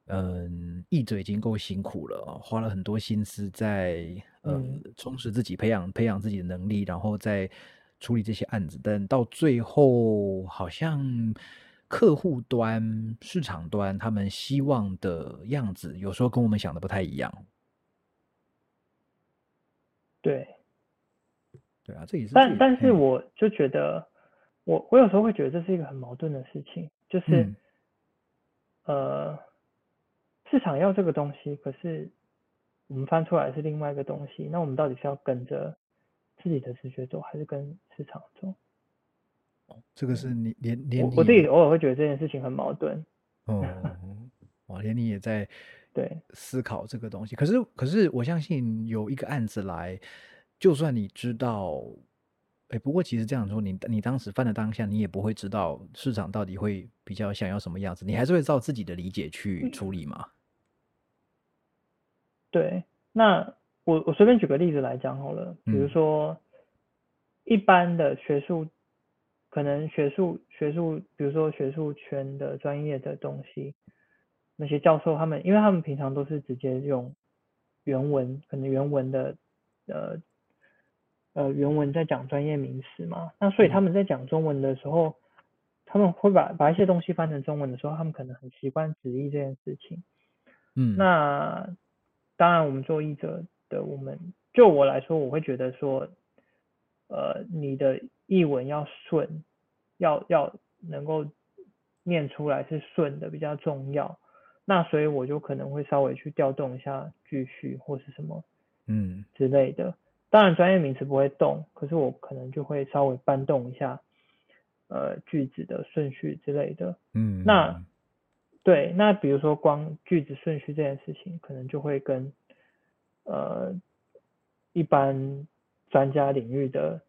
嗯，译者已经够辛苦了，花了很多心思在呃充实自己、培养培养自己的能力，然后再处理这些案子。但到最后，好像客户端、市场端他们希望的样子，有时候跟我们想的不太一样。对，对啊，这也是。但但是，我就觉得，我我有时候会觉得这是一个很矛盾的事情，就是呃。市场要这个东西，可是我们翻出来是另外一个东西，那我们到底是要跟着自己的直觉走，还是跟市场走？哦，这个是你连连我自己偶尔会觉得这件事情很矛盾。哦，哇，连你也在 对思考这个东西。可是，可是我相信有一个案子来，就算你知道。哎，不过其实这样说，你你当时犯的当下，你也不会知道市场到底会比较想要什么样子，你还是会照自己的理解去处理嘛。对，那我我随便举个例子来讲好了，比如说一般的学术，可能学术学术，比如说学术圈的专业的东西，那些教授他们，因为他们平常都是直接用原文，可能原文的呃。呃，原文在讲专业名词嘛，那所以他们在讲中文的时候，他们会把把一些东西翻成中文的时候，他们可能很习惯直译这件事情。嗯，那当然，我们做译者的，我们就我来说，我会觉得说，呃，你的译文要顺，要要能够念出来是顺的比较重要。那所以我就可能会稍微去调动一下句序或是什么，嗯之类的。当然，专业名词不会动，可是我可能就会稍微搬动一下，呃，句子的顺序之类的。嗯，那对，那比如说光句子顺序这件事情，可能就会跟呃一般专家领域的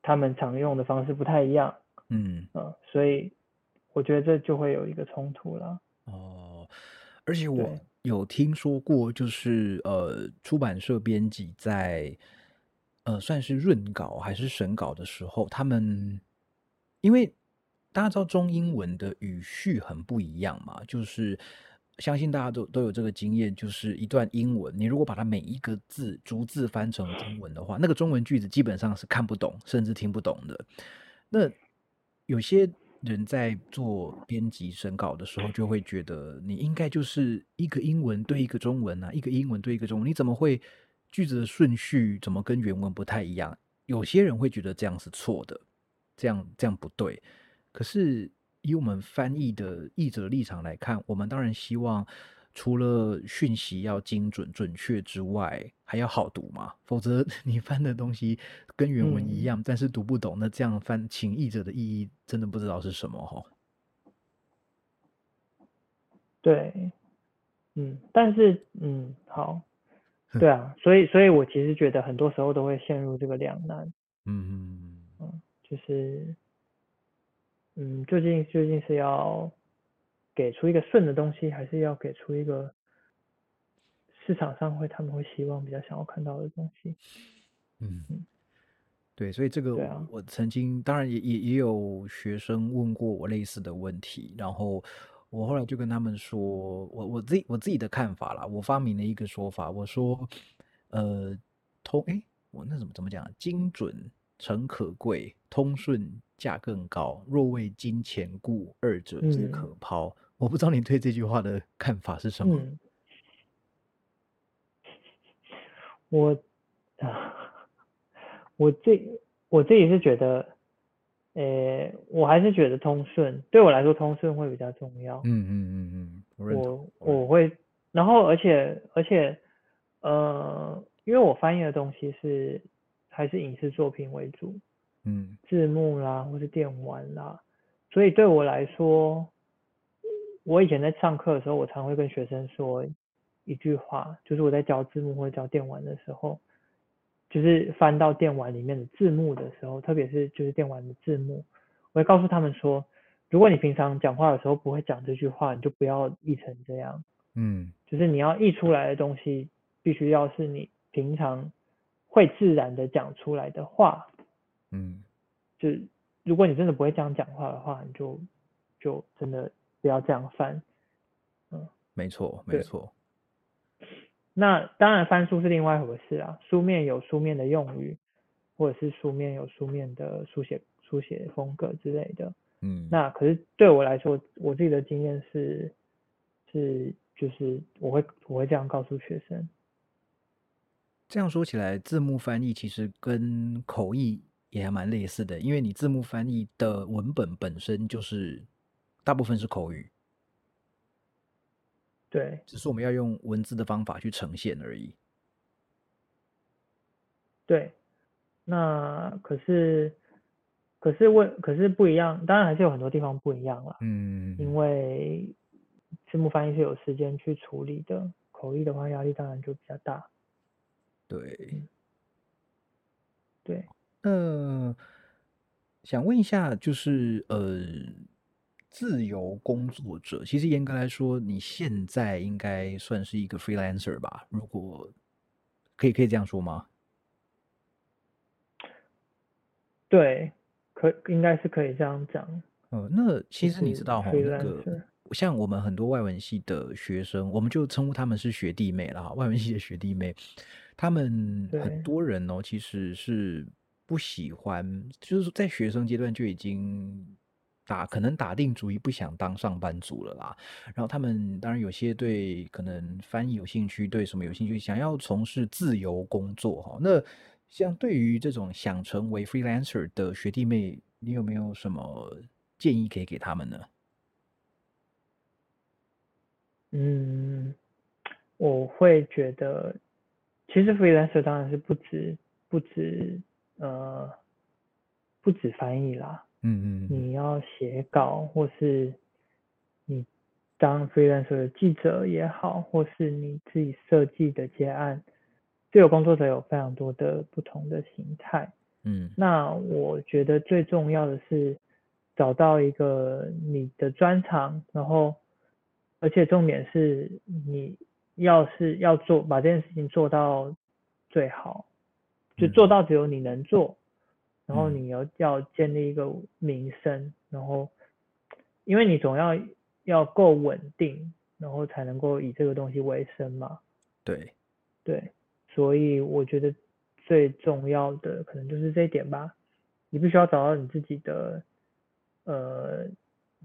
他们常用的方式不太一样。嗯，呃，所以我觉得这就会有一个冲突了。哦。而且我有听说过，就是呃，出版社编辑在呃算是润稿还是审稿的时候，他们因为大家知道中英文的语序很不一样嘛，就是相信大家都都有这个经验，就是一段英文，你如果把它每一个字逐字翻成中文的话，那个中文句子基本上是看不懂，甚至听不懂的。那有些人在做编辑审稿的时候，就会觉得你应该就是一个英文对一个中文啊，一个英文对一个中文，你怎么会句子的顺序怎么跟原文不太一样？有些人会觉得这样是错的，这样这样不对。可是以我们翻译的译者立场来看，我们当然希望除了讯息要精准准确之外，还要好读嘛。否则 你翻的东西跟原文一嗯，样，但是读不懂，那这样翻请译者的意义真的不知道是什么哈。对，嗯，但是嗯，好，对啊，所以所以我其实觉得很多时候都会陷入这个两难，嗯嗯，就是嗯，究竟究竟是要给出一个顺的东西，还是要给出一个市场上会他们会希望比较想要看到的东西？嗯嗯，对，所以这个啊，我曾经当然也也也有学生问过我类似的问题，然后我后来就跟他们说，我我自己我自己的看法啦，我发明了一个说法，我说，呃，通诶，我那怎么怎么讲啊？精准诚可贵，通顺价更高。若为金钱故，二者皆嗯可抛。我不知道你对这句话的看法是什么？嗯，我啊，我自我自己是觉得，呃，我还是觉得通顺对我来说，通顺会比较重要。嗯嗯嗯嗯，我。我我会，然后而且而且，呃，因为我翻译的东西是还是影视作品为主，嗯。字幕啦或是电玩啦，所以对我来说，我以前在上课的时候，我常会跟学生说一句话，就是我在教字幕或者教电玩的时候，就是翻到电玩里面的字幕的时候，特别是就是电玩的字幕，我会告诉他们说，如果你平常讲话的时候不会讲这句话，你就不要译成这样，嗯。就是你要译出来的东西，必须要是你平常会自然的讲出来的话，嗯就如果你真的不会这样讲话的话，你就就真的不要这样翻。嗯没错没对错。那当然翻书是另外一回事啊，书面有书面的用语，或者是书面有书面的书写书写风格之类的。嗯，那可是对我来说，我自己的经验是是就是我会我会这样告诉学生。这样说起来，字幕翻译其实跟口译也还蛮类似的，因为你字幕翻译的文本本身就是大部分是口语，对只是我们要用文字的方法去呈现而已。对，那可是可是问可是不一样，当然还是有很多地方不一样了。嗯，因为字幕翻译是有时间去处理的，口译的话压力当然就比较大。对。对，那想问一下，就是呃，自由工作者，其实严格来说，你现在应该算是一个 freelancer 吧？如果可以可以这样说吗？对，可应该是可以这样讲。呃，那其就实你知道哈，那个。像我们很多外文系的学生，我们就称呼他们是学弟妹啦，哈外文系的学弟妹，他们很多人哦，其实是不喜欢，就是在学生阶段就已经打可能打定主意不想当上班族了啦。然后他们当然有些对可能翻译有兴趣，对什么有兴趣，想要从事自由工作哈。那像对于这种想成为 freelancer 的学弟妹，你有没有什么建议可以给他们呢？嗯，我会觉得，其实 freelancer 当然是不止不止呃不止翻译啦，嗯嗯你要写稿，或是你当 freelancer 的记者也好，或是你自己设计的接案，自由工作者有非常多的不同的形态。嗯那我觉得最重要的是找到一个你的专长，然后而且重点是你要是要做把这件事情做到最好，就做到只有你能做，然后你要要建立一个名声，然后因为你总要要够稳定，然后才能够以这个东西为生嘛。对，对，所以我觉得最重要的可能就是这一点吧。你必须要找到你自己的，呃，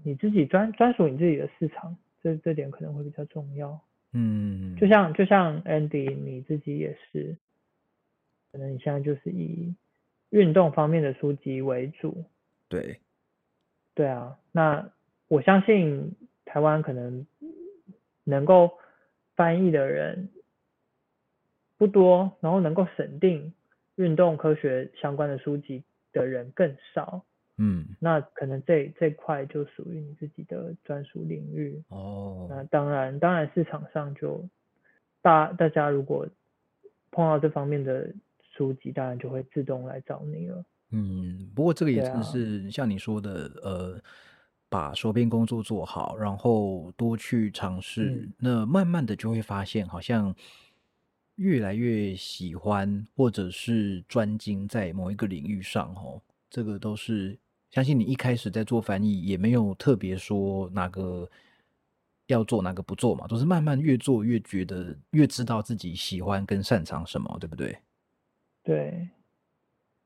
你自己专专属你自己的市场，这这点可能会比较重要。嗯，就像就像 Andy 你自己也是，可能你现在就是以运动方面的书籍为主。对，对啊，那我相信台湾可能能够翻译的人不多，然后能够审定运动科学相关的书籍。的人更少，嗯，那可能这这块就属于你自己的专属领域哦。那当然，当然市场上就大大家如果碰到这方面的书籍，当然就会自动来找你了。嗯，不过这个也真是像你说的，呃，把手边工作做好，然后多去尝试，那慢慢的就会发现，好像。越来越喜欢或者是专精在某一个领域上，哦，这个都是相信你一开始在做翻译也没有特别说哪个要做哪个不做嘛，都是慢慢越做越觉得越知道自己喜欢跟擅长什么，对不对？对，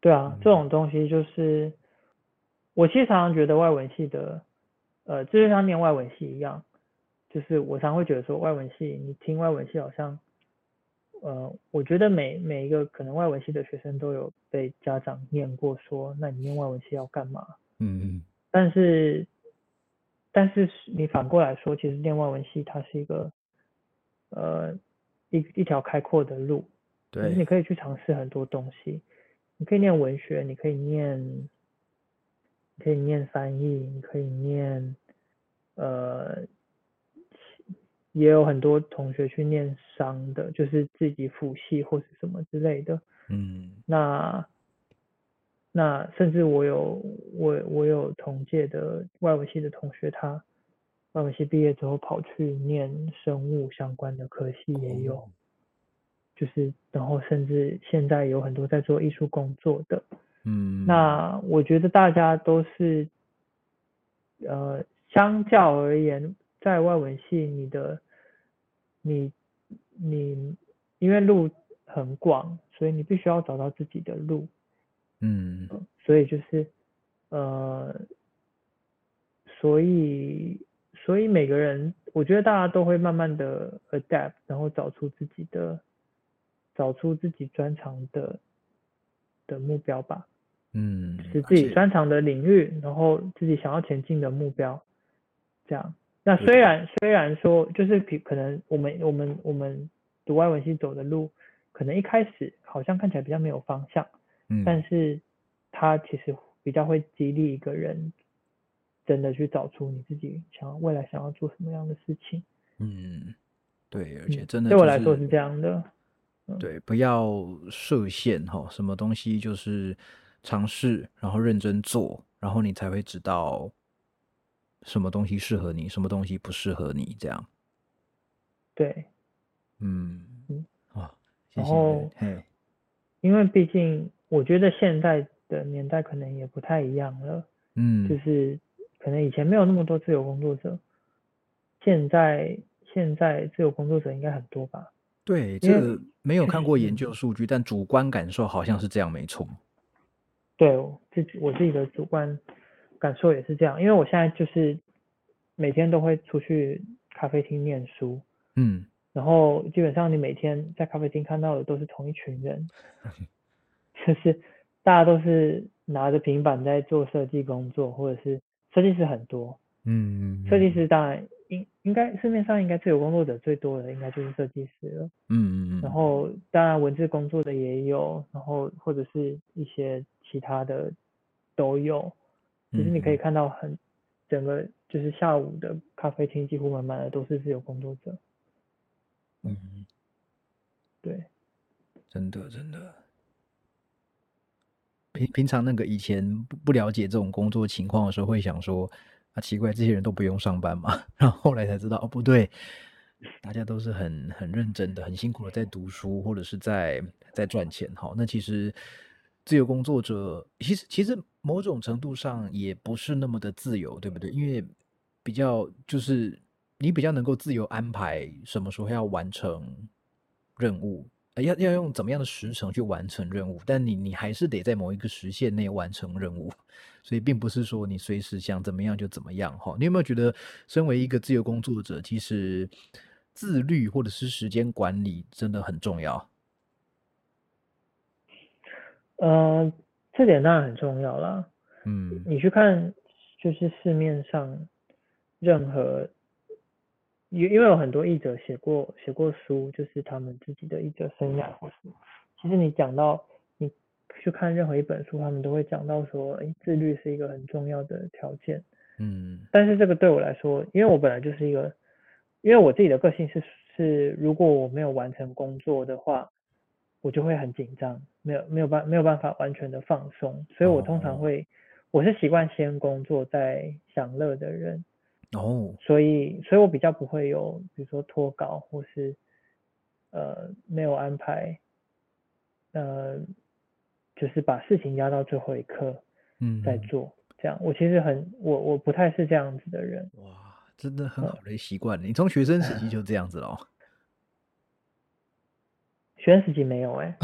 对啊，这种东西就是我其实常常觉得外文系的，呃，就像念外文系一样，就是我常会觉得说外文系，你听外文系好像。呃，我觉得每每一个可能外文系的学生都有被家长念过，说那你念外文系要干嘛？嗯嗯。但是，但是你反过来说，其实念外文系它是一个，呃，一一条开阔的路。对。你可以去尝试很多东西，你可以念文学，你可以念，可以念翻译，你可以念，呃。也有很多同学去念商的，就是自己辅系或是什么之类的。嗯，那那甚至我有我我有同届的外文系的同学，他外文系毕业之后跑去念生物相关的科系也有，就是然后甚至现在有很多在做艺术工作的。嗯，那我觉得大家都是，呃，相较而言。在外文系，你的你你因为路很广，所以你必须要找到自己的路。嗯，所以就是呃，所以所以每个人，我觉得大家都会慢慢的 adapt，然后找出自己的找出自己专长的的目标吧。嗯，是自己专长的领域，然后自己想要前进的目标，这样。那虽然虽然说，就是可可能我们我们我们读外文系走的路，可能一开始好像看起来比较没有方向，嗯，但是它其实比较会激励一个人，真的去找出你自己想要未来想要做什么样的事情。嗯，对，而且真的对我来说是这样的。对，不要设限哈，什么东西就是尝试，然后认真做，然后你才会知道。什么东西适合你，什么东西不适合你，这样。对，嗯嗯啊，然后，因为毕竟我觉得现在的年代可能也不太一样了，嗯，就是可能以前没有那么多自由工作者，现在现在自由工作者应该很多吧？对，这个没有看过研究数据，但主观感受好像是这样，没错。对，自己我自己的主观。感受也是这样，因为我现在就是每天都会出去咖啡厅念书，嗯，然后基本上你每天在咖啡厅看到的都是同一群人，就是大家都是拿着平板在做设计工作，或者是设计师很多，嗯，设计师当然应应该市面上应该自由工作者最多的应该就是设计师了，嗯嗯。嗯，然后当然文字工作的也有，然后或者是一些其他的都有。其实你可以看到，很整个就是下午的咖啡厅几乎满满的都是自由工作者。嗯，对，真的真的。平平常那个以前不不了解这种工作情况的时候，会想说，啊，奇怪，这些人都不用上班嘛？然后后来才知道，哦，不对，大家都是很很认真的、很辛苦的在读书，或者是在在赚钱。好，那其实自由工作者，其实其实某种程度上也不是那么的自由，对不对？因为比较就是你比较能够自由安排什么时候要完成任务。要要用怎么样的时程去完成任务？但你你还是得在某一个时限内完成任务，所以并不是说你随时想怎么样就怎么样哈。你有没有觉得，身为一个自由工作者，其实自律或者是时间管理真的很重要？呃，这点当然很重要啦。嗯，你去看，就是市面上任何。因因为有很多译者写过写过书，就是他们自己的译者生涯或什么。其实你讲到你去看任何一本书，他们都会讲到说，哎，自律是一个很重要的条件。嗯。但是这个对我来说，因为我本来就是一个，因为我自己的个性是是，如果我没有完成工作的话，我就会很紧张，没有没有办没有办法完全的放松，所以我通常会，我是习惯先工作再享乐的人。哦，所以，所以我比较不会有，比如说脱稿或是，呃，没有安排，呃，就是把事情压到最后一刻，嗯，再做，这样。我其实很，我我不太是这样子的人。哇，真的很好的习惯。你从学生时期 就这样子喽？学生时期没有哎？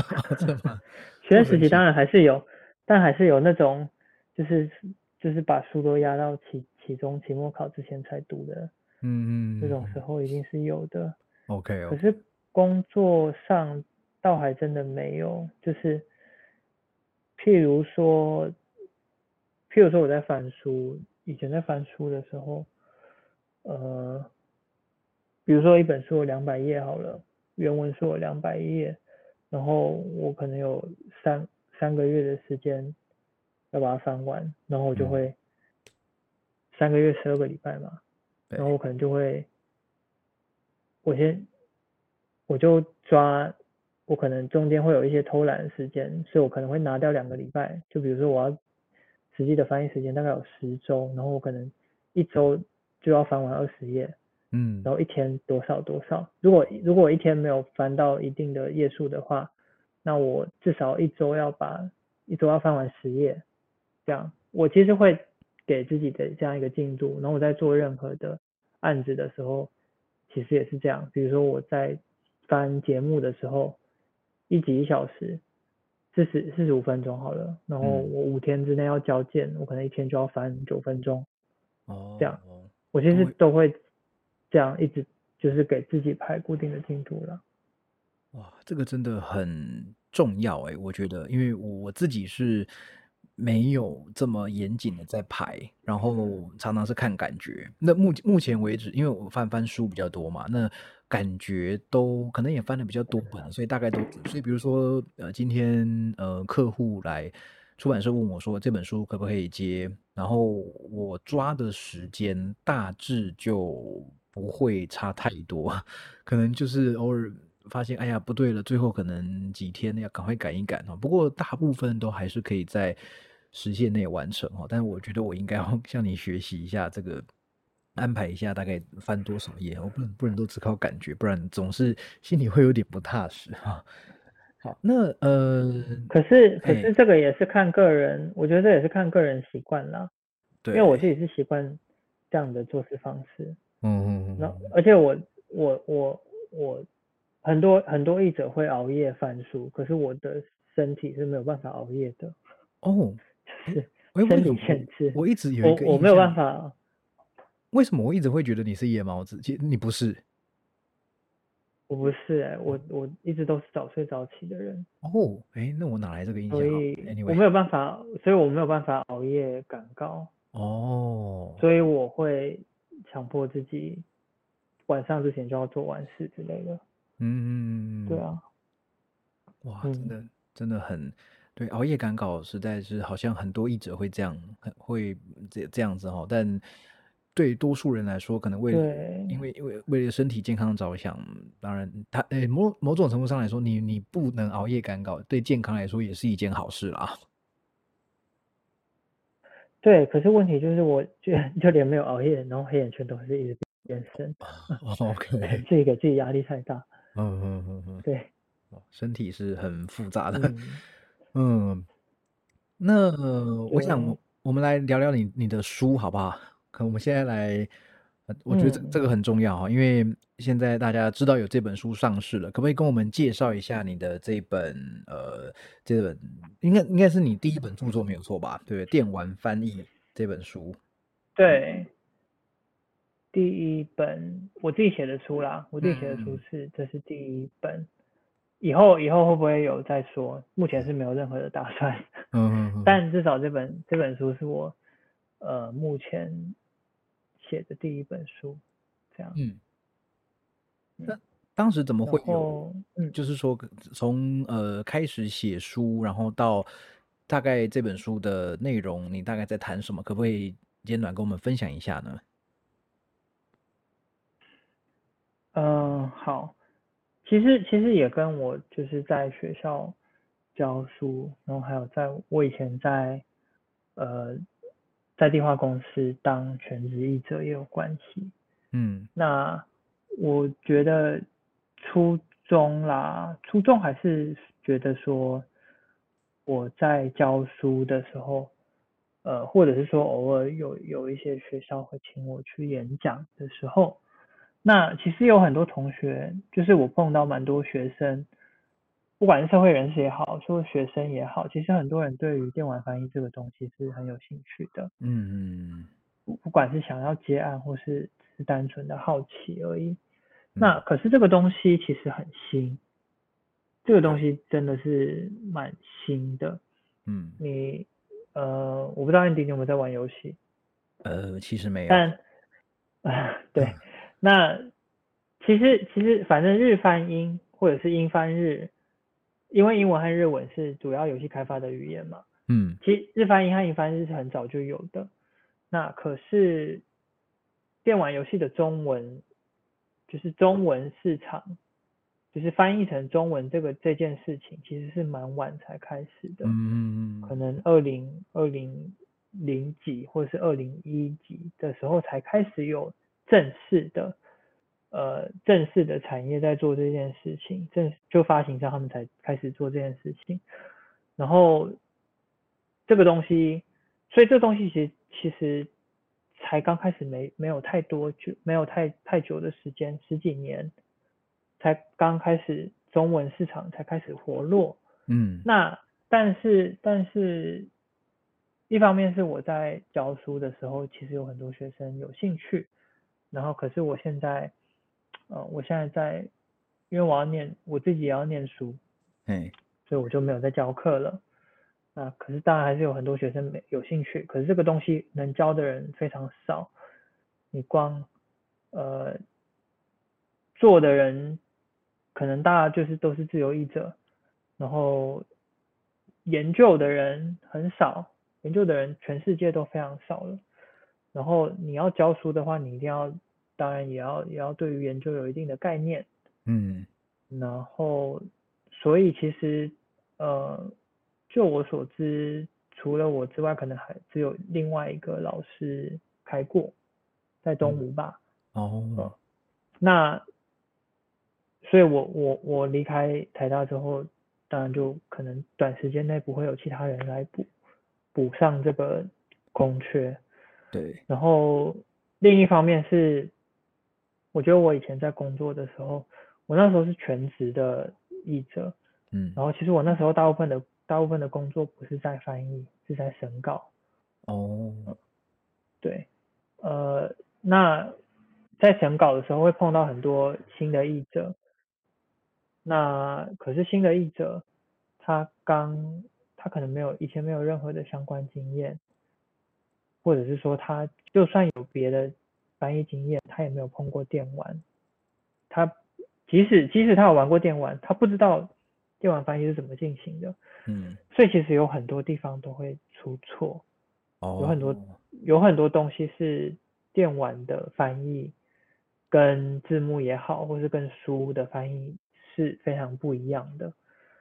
学生时期当然还是有，但还是有那种，就是就是把书都压到期。期中、期末考之前才读的，嗯嗯，这种时候一定是有的。OK，可是工作上倒还真的没有，就是譬如说，譬如说我在翻书，以前在翻书的时候，呃，比如说一本书有两百页好了，原文是有两百页，然后我可能有三三个月的时间要把它翻完，然后我就会。三个月十二个礼拜嘛，然后我可能就会，我先，我就抓，我可能中间会有一些偷懒的时间，所以我可能会拿掉两个礼拜。就比如说我要实际的翻译时间大概有十周，然后我可能一周就要翻完二十页，嗯，然后一天多少多少。如果如果一天没有翻到一定的页数的话，那我至少一周要把一周要翻完十页，这样我其实会。给自己的这样一个进度，然后我在做任何的案子的时候，其实也是这样。比如说我在翻节目的时候，一集一小时，四十四十五分钟好了，然后我五天之内要交件，我可能一天就要翻九分钟。哦，这样，我其实都会这样一直就是给自己排固定的进度了。哇，这个真的很重要哎，我觉得，因为我自己是。没有这么严谨的在排，然后常常是看感觉。那目目前为止，因为我翻翻书比较多嘛，那感觉都可能也翻的比较多本，所以大概都。所以比如说，呃，今天呃客户来出版社问我说这本书可不可以接，然后我抓的时间大致就不会差太多，可能就是偶尔发现哎呀不对了，最后可能几天要赶快赶一赶哦。不过大部分都还是可以在。时限内完成哦，但是我觉得我应该要 向你学习一下这个安排一下，大概翻多少页，我不能不能都只靠感觉，不然总是 心里会有点不踏实哈。好，那呃，可是可是这个也是看个人，我觉得这也是看个人习惯啦。对，因为我自己是习惯这样的做事方式。嗯嗯嗯。那而且我我我我很多很多译者会熬夜翻书，可是我的身体是没有办法熬夜的。哦。是身体限制，我一直有一个我没有办法。为什么我一直会觉得你是夜猫子？其实你不是。我不是哎，我我一直都是早睡早起的人。哦，哎，那我哪来这个印象？所以我没有办法，所以我没有办法熬夜赶稿。哦。所以我会强迫自己晚上之前就要做完事之类的。嗯。对啊。哇，真的真的很。对，熬夜赶稿实在是好像很多译者会这样，会这这样子哈。但对多数人来说，可能为了因为因为为了身体健康着想，当然他诶某某种程度上来说，你你不能熬夜赶稿，对健康来说也是一件好事啦。对，可是问题就是我就就连没有熬夜，然后黑眼圈都是一直变深，哦 OK，自己给自己压力太大。嗯嗯嗯嗯，对，哦身体是很复杂的。嗯，嗯，那我想我我们来聊聊你你的书好不好？可我们现在来，呃我觉得这嗯这个很重要哈，因为现在大家知道有这本书上市了，可不可以跟我们介绍一下你的这本呃这本应该应该是你第一本著作没有错吧？对？电玩翻译这本书。对，第一本我自己写的书啦，我自己写的书嗯是这是第一本，以后以后会不会有再说？目前是没有任何的打算，嗯嗯嗯，但至少这本这本书是我呃目前写的第一本书，这样。嗯，嗯那当时怎么会然有？就是说从呃开始写书，然后到大概这本书的内容，你大概在谈什么？可不可以简短跟我们分享一下呢？嗯，好，其实其实也跟我就是在学校教书，然后还有在我以前在呃在电话公司当全职译者也有关系。嗯那我觉得初中啦，初中还是觉得说我在教书的时候，呃，或者是说偶尔有有一些学校会请我去演讲的时候，那其实有很多同学，就是我碰到蛮多学生，不管是社会人士也好，说学生也好，其实很多人对于电玩翻译这个东西是很有兴趣的。嗯嗯不不管是想要接案，或是只是单纯的好奇而已。嗯那可是这个东西其实很新，这个东西真的是蛮新的。嗯，你呃，我不知道 Andy 你有没有在玩游戏，呃，其实没有。但啊、对，那其实其实反正日翻英或者是英翻日，因为英文和日文是主要游戏开发的语言嘛，嗯。其实日翻英和英翻日是很早就有的，那可是电玩游戏的中文，就是中文市场，就是翻译成中文这个这件事情，其实是蛮晚才开始的，嗯。可能二零二零零几或者是二零一几的时候才开始有正式的。呃，正式的产业在做这件事情，正就发行商他们才开始做这件事情，然后这个东西，所以这东西其实其实才刚开始没没有太多久，没有太太久的时间，十几年才刚开始中文市场才开始活络。嗯那但是但是，一方面是我在教书的时候，其实有很多学生有兴趣，然后可是我现在，呃，我现在在，因为我要念我自己也要念书，哎所以我就没有在教课了。那可是当然还是有很多学生没有兴趣，可是这个东西能教的人非常少。你光呃做的人，可能大家就是都是自由译者，然后研究的人很少，研究的人全世界都非常少了。然后你要教书的话，你一定要，当然也要也要对于研究有一定的概念。嗯然后，所以其实，呃，就我所知，除了我之外，可能还只有另外一个老师开过，在东吴吧。哦那，所以我我我离开台大之后，当然就可能短时间内不会有其他人来补补上这个空缺。对然后另一方面是，我觉得我以前在工作的时候，我那时候是全职的译者，嗯然后其实我那时候大部分的大部分的工作不是在翻译，是在审稿。哦对，呃，那在审稿的时候会碰到很多新的译者，那可是新的译者他刚他可能没有以前没有任何的相关经验，或者是说他就算有别的翻译经验，他也没有碰过电玩，他即使即使他有玩过电玩，他不知道电玩翻译是怎么进行的，嗯所以其实有很多地方都会出错。哦有很多有很多东西是电玩的翻译跟字幕也好，或是跟书的翻译是非常不一样的。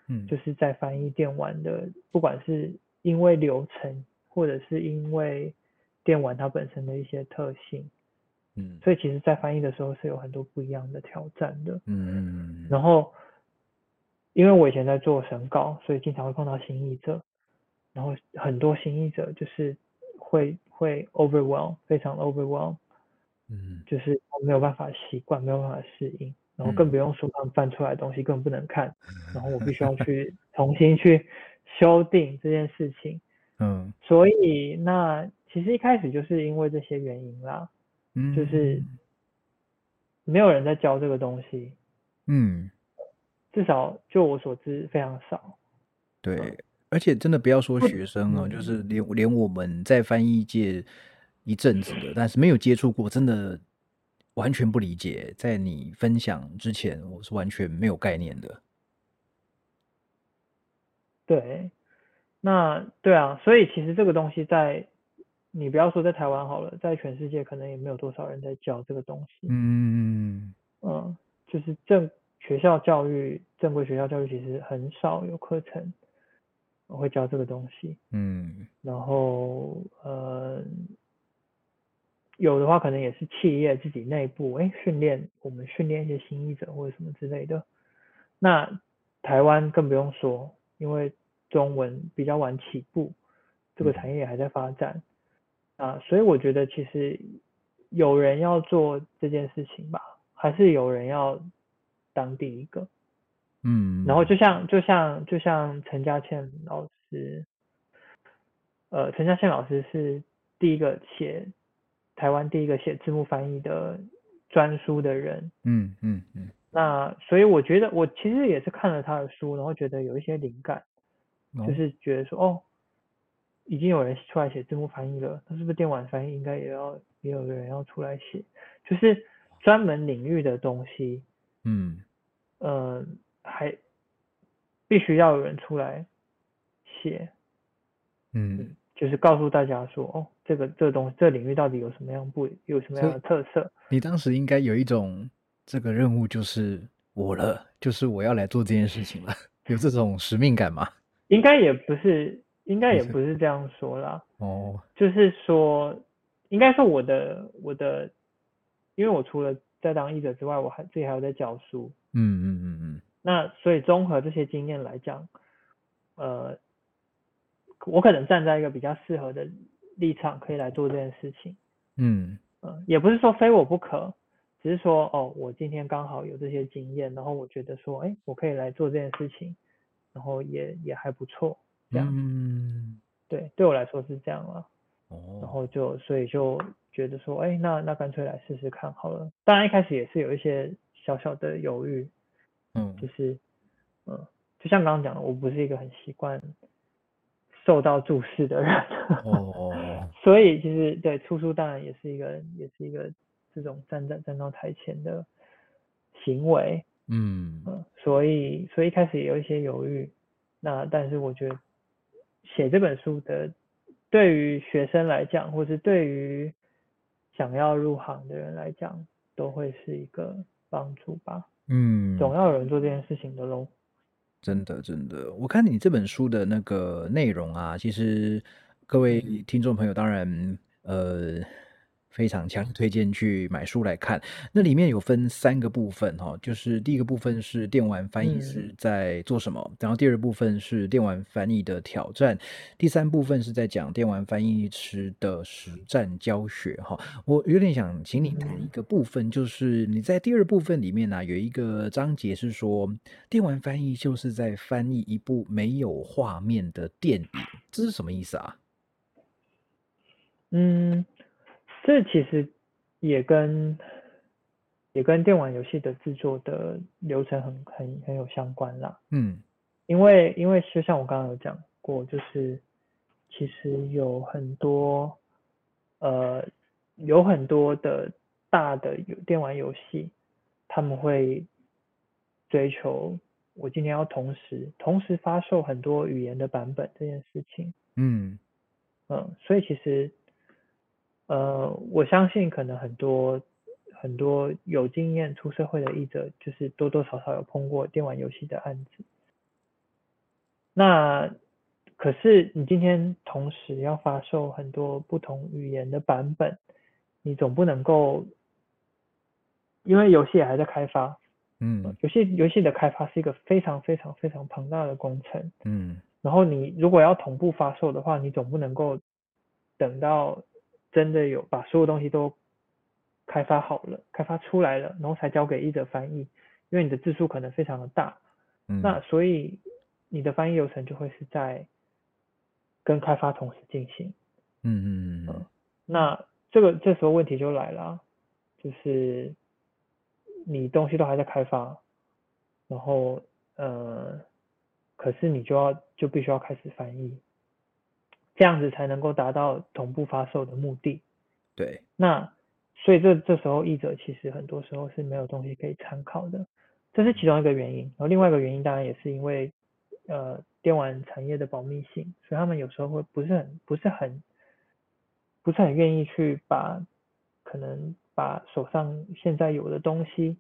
嗯就是在翻译电玩的，不管是因为流程或者是因为电玩它本身的一些特性，嗯。所以其实在翻译的时候是有很多不一样的挑战的。嗯然后，因为我以前在做审稿，所以经常会碰到新译者，然后很多新译者就是会会 overwhelm，非常 overwhelm，嗯。就是没有办法习惯，没有办法适应，然后更不用说他们翻出来的东西根本不能看，然后我必须要去重新去修订这件事情。嗯。所以那其实一开始就是因为这些原因啦，嗯，就是没有人在教这个东西，嗯至少就我所知非常少。对，而且真的不要说学生哦，嗯就是连连我们在翻译界一阵子的，但是没有接触过，真的完全不理解。在你分享之前，我是完全没有概念的。对，那对啊，所以其实这个东西在你不要说在台湾好了，在全世界可能也没有多少人在教这个东西。嗯嗯，就是正学校教育，正规学校教育其实很少有课程会教这个东西。嗯然后呃，有的话可能也是企业自己内部哎训练，我们训练一些新译者或者什么之类的。那台湾更不用说，因为中文比较晚起步，这个嗯产业也还在发展啊，所以我觉得其实有人要做这件事情吧，还是有人要当第一个。嗯，然后就像就像就像陈嘉倩老师，呃，陈嘉倩老师是第一个写台湾第一个写字幕翻译的专书的人。嗯嗯嗯那所以我觉得我其实也是看了他的书，然后觉得有一些灵感，哦就是觉得说哦，已经有人出来写字幕翻译了，那是不是电玩翻译应该也要也有人要出来写？就是专门领域的东西，嗯呃，还必须要有人出来写，嗯，就是告诉大家说，哦，这个这个东西，这个领域到底有什么样不有什么样的特色？你当时应该有一种这个任务就是我了，就是我要来做这件事情了，有这种使命感吗？应该也不是，应该也不是这样说啦，哦，就是说，应该说我的我的，因为我除了在当译者之外，我还自己还有在教书，嗯嗯嗯嗯。那所以综合这些经验来讲，呃，我可能站在一个比较适合的立场，可以来做这件事情。嗯。嗯，也不是说非我不可，只是说哦，我今天刚好有这些经验，然后我觉得说，哎，我可以来做这件事情，然后也也还不错，这样，嗯。对，对我来说是这样了。然哦。后就所以就觉得说，哎，那那干脆来试试看好了。当然一开始也是有一些小小的犹豫，嗯。就是，嗯，就像刚刚讲的，我不是一个很习惯受到注视的人，哦哦。所以其实对出书当然也是一个也是一个这种站在站到台前的行为，嗯。嗯，所以所以一开始也有一些犹豫，那但是我觉得写这本书的对于学生来讲，或是对于想要入行的人来讲，都会是一个帮助吧。嗯，总要有人做这件事情的喽。真的，真的，我看你这本书的那个内容啊，其实各位听众朋友当然呃非常强烈推荐去买书来看。那里面有分三个部分哈、就是第一个部分是电玩翻译师在做什么，然后第二部分是电玩翻译的挑战，第三部分是在讲电玩翻译师的实战教学哈、我有点想请你谈一个部分，就是你在第二部分里面呢、有一个章节是说，电玩翻译就是在翻译一部没有画面的电影，这是什么意思啊？嗯，这其实也跟也跟电玩游戏的制作的流程很很很有相关啦。嗯因为因为就像我刚刚有讲过，就是其实有很多呃有很多的大的有电玩游戏，他们会追求我今天要同时同时发售很多语言的版本这件事情。嗯嗯，所以其实，呃，我相信可能很多很多有经验出社会的译者，就是多多少少有碰过电玩游戏的案子。那可可是你今天同时要发售很多不同语言的版本，你总不能够，因为游戏也还在开发，嗯游戏游戏的开发是一个非常非常非常庞大的工程。嗯然后你如果要同步发售的话，你总不能够等到真的有把所有东西都开发好了、开发出来了，然后才交给译者翻译，因为你的字数可能非常的大。嗯，那所以你的翻译流程就会是在跟开发同时进行。嗯嗯嗯嗯那这个这时候问题就来了啊，就是你东西都还在开发，然后呃，可是你就要就必须要开始翻译，这样子才能够达到同步发售的目的。对，那所以这这时候译者其实很多时候是没有东西可以参考的，这是其中一个原因。然后另外一个原因当然也是因为呃电玩产业的保密性，所以他们有时候会不是很不是很不是很愿意去把可能把手上现在有的东西，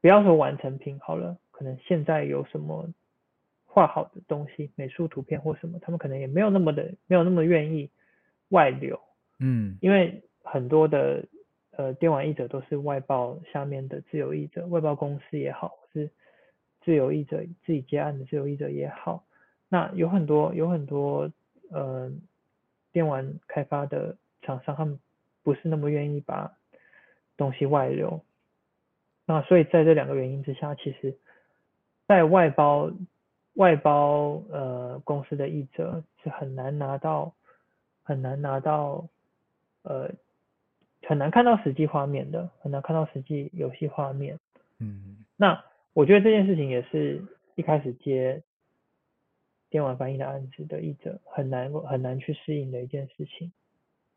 不要说完成品好了，可能现在有什么画好的东西，美术图片或什么，他们可能也没有那么的没有那么愿意外流。嗯因为很多的呃电玩译者都是外包下面的自由译者，外包公司也好，或是自由译者自己接案的自由译者也好，那有很多有很多呃电玩开发的厂商，他们不是那么愿意把东西外流。那所以在这两个原因之下，其实，在外包外包呃公司的译者是很难拿到很难拿到呃很难看到实际画面的，很难看到实际游戏画面。嗯那我觉得这件事情也是一开始接电玩翻译的案子的译者很难很难去适应的一件事情。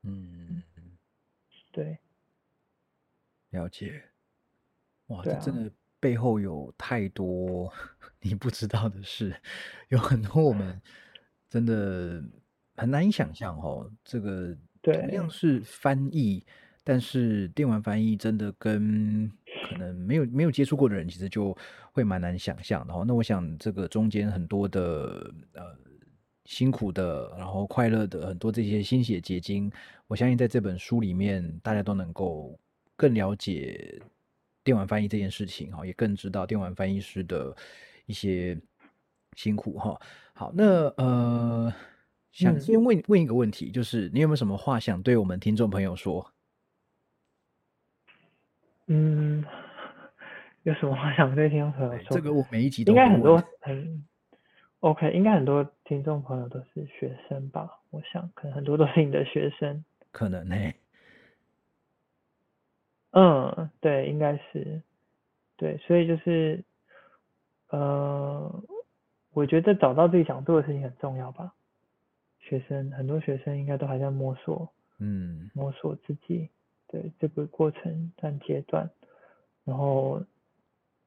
嗯，对，了解。哇，啊这真的背后有太多 你不知道的事，有很多我们 真的很难以想象哦。这个同样是翻译，但是电玩翻译真的跟可能没有没有接触过的人，其实就会蛮难想象的哦。那我想这个中间很多的呃辛苦的，然后快乐的很多这些心血结晶，我相信在这本书里面，大家都能够更了解电玩翻译这件事情哈，也更知道电玩翻译师的一些辛苦哈。好，那呃，想嗯先问问一个问题，就是你有没有什么话想对我们听众朋友说？嗯，有什么话想对听众朋友说？对这个我每一集都应该很多很 OK，应该很多听众朋友都是学生吧？我想可能很多都是你的学生。可能呢、嗯，对，应该是，对，所以就是，呃，我觉得找到自己想做的事情很重要吧。学生很多学生应该都还在摸索，嗯摸索自己，对这个过程和阶段，然后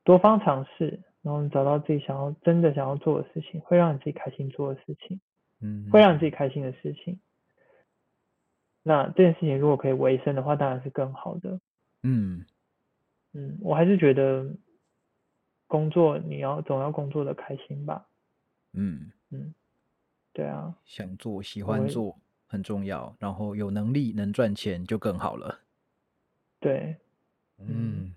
多方尝试，然后找到自己想要真的想要做的事情，会让你自己开心做的事情，嗯，会让你自己开心的事情。那这件事情如果可以维生的话，当然是更好的。嗯嗯，我还是觉得工作你要总要工作的开心吧。嗯，嗯，对啊，想做喜欢做很重要，然后有能力能赚钱就更好了。对，嗯，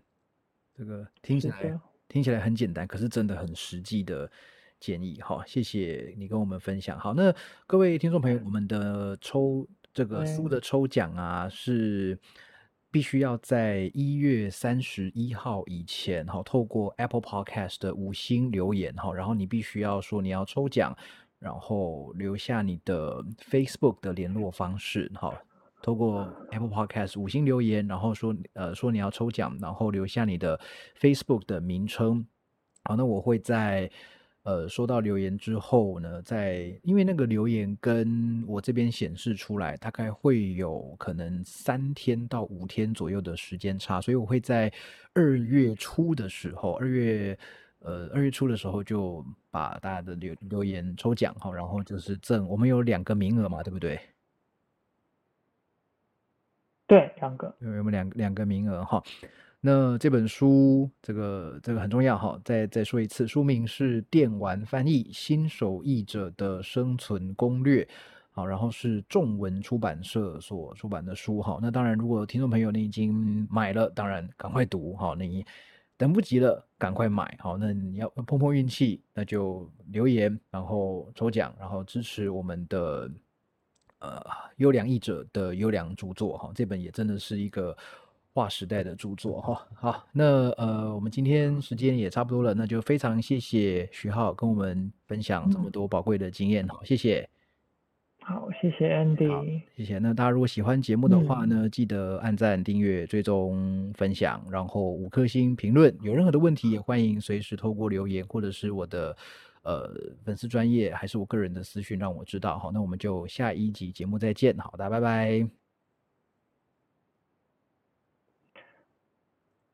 这个听起来听起来很简单，可是真的很实际的建议哈。谢谢你跟我们分享。好，那各位听众朋友，我们的抽这个书的抽奖啊，是必须要在一月三十一号以前哈，透过 Apple Podcast 的五星留言哈，然后你必须要说你要抽奖，然后留下你的 Facebook 的联络方式哈。透过 Apple Podcast 五星留言，然后说呃说你要抽奖，然后留下你的 Facebook 的名称。好，那我会在呃收到留言之后呢，在因为那个留言跟我这边显示出来，大概会有可能三天到五天左右的时间差，所以我会在二月初的时候，二月呃二月初的时候就把大家的留留言抽奖哈，然后就是赠我们有两个名额嘛，对不对？对，两个，对，我们两两个名额哈。那这本书，这个这个很重要哈，再再说一次，书名是《电玩翻译新手译者的生存攻略》，好，然后是众文出版社所出版的书哈。那当然，如果听众朋友你已经买了，当然赶快读哈，你等不及了，赶快买好。那你要碰碰运气，那就留言，然后抽奖，然后支持我们的呃优良译者的优良著作哈。这本也真的是一个。划时代的著作哈，好，那呃，我们今天时间也差不多了，那就非常谢谢徐浩跟我们分享这么多宝贵的经验，好，谢谢。好，谢谢 Andy，谢谢。那大家如果喜欢节目的话呢，记得按赞、订阅、追踪、分享，然后五颗星评论。有任何的问题，也欢迎随时透过留言或者是我的呃粉丝专业，还是我个人的私讯让我知道。好，那我们就下一集节目再见。好的，拜拜。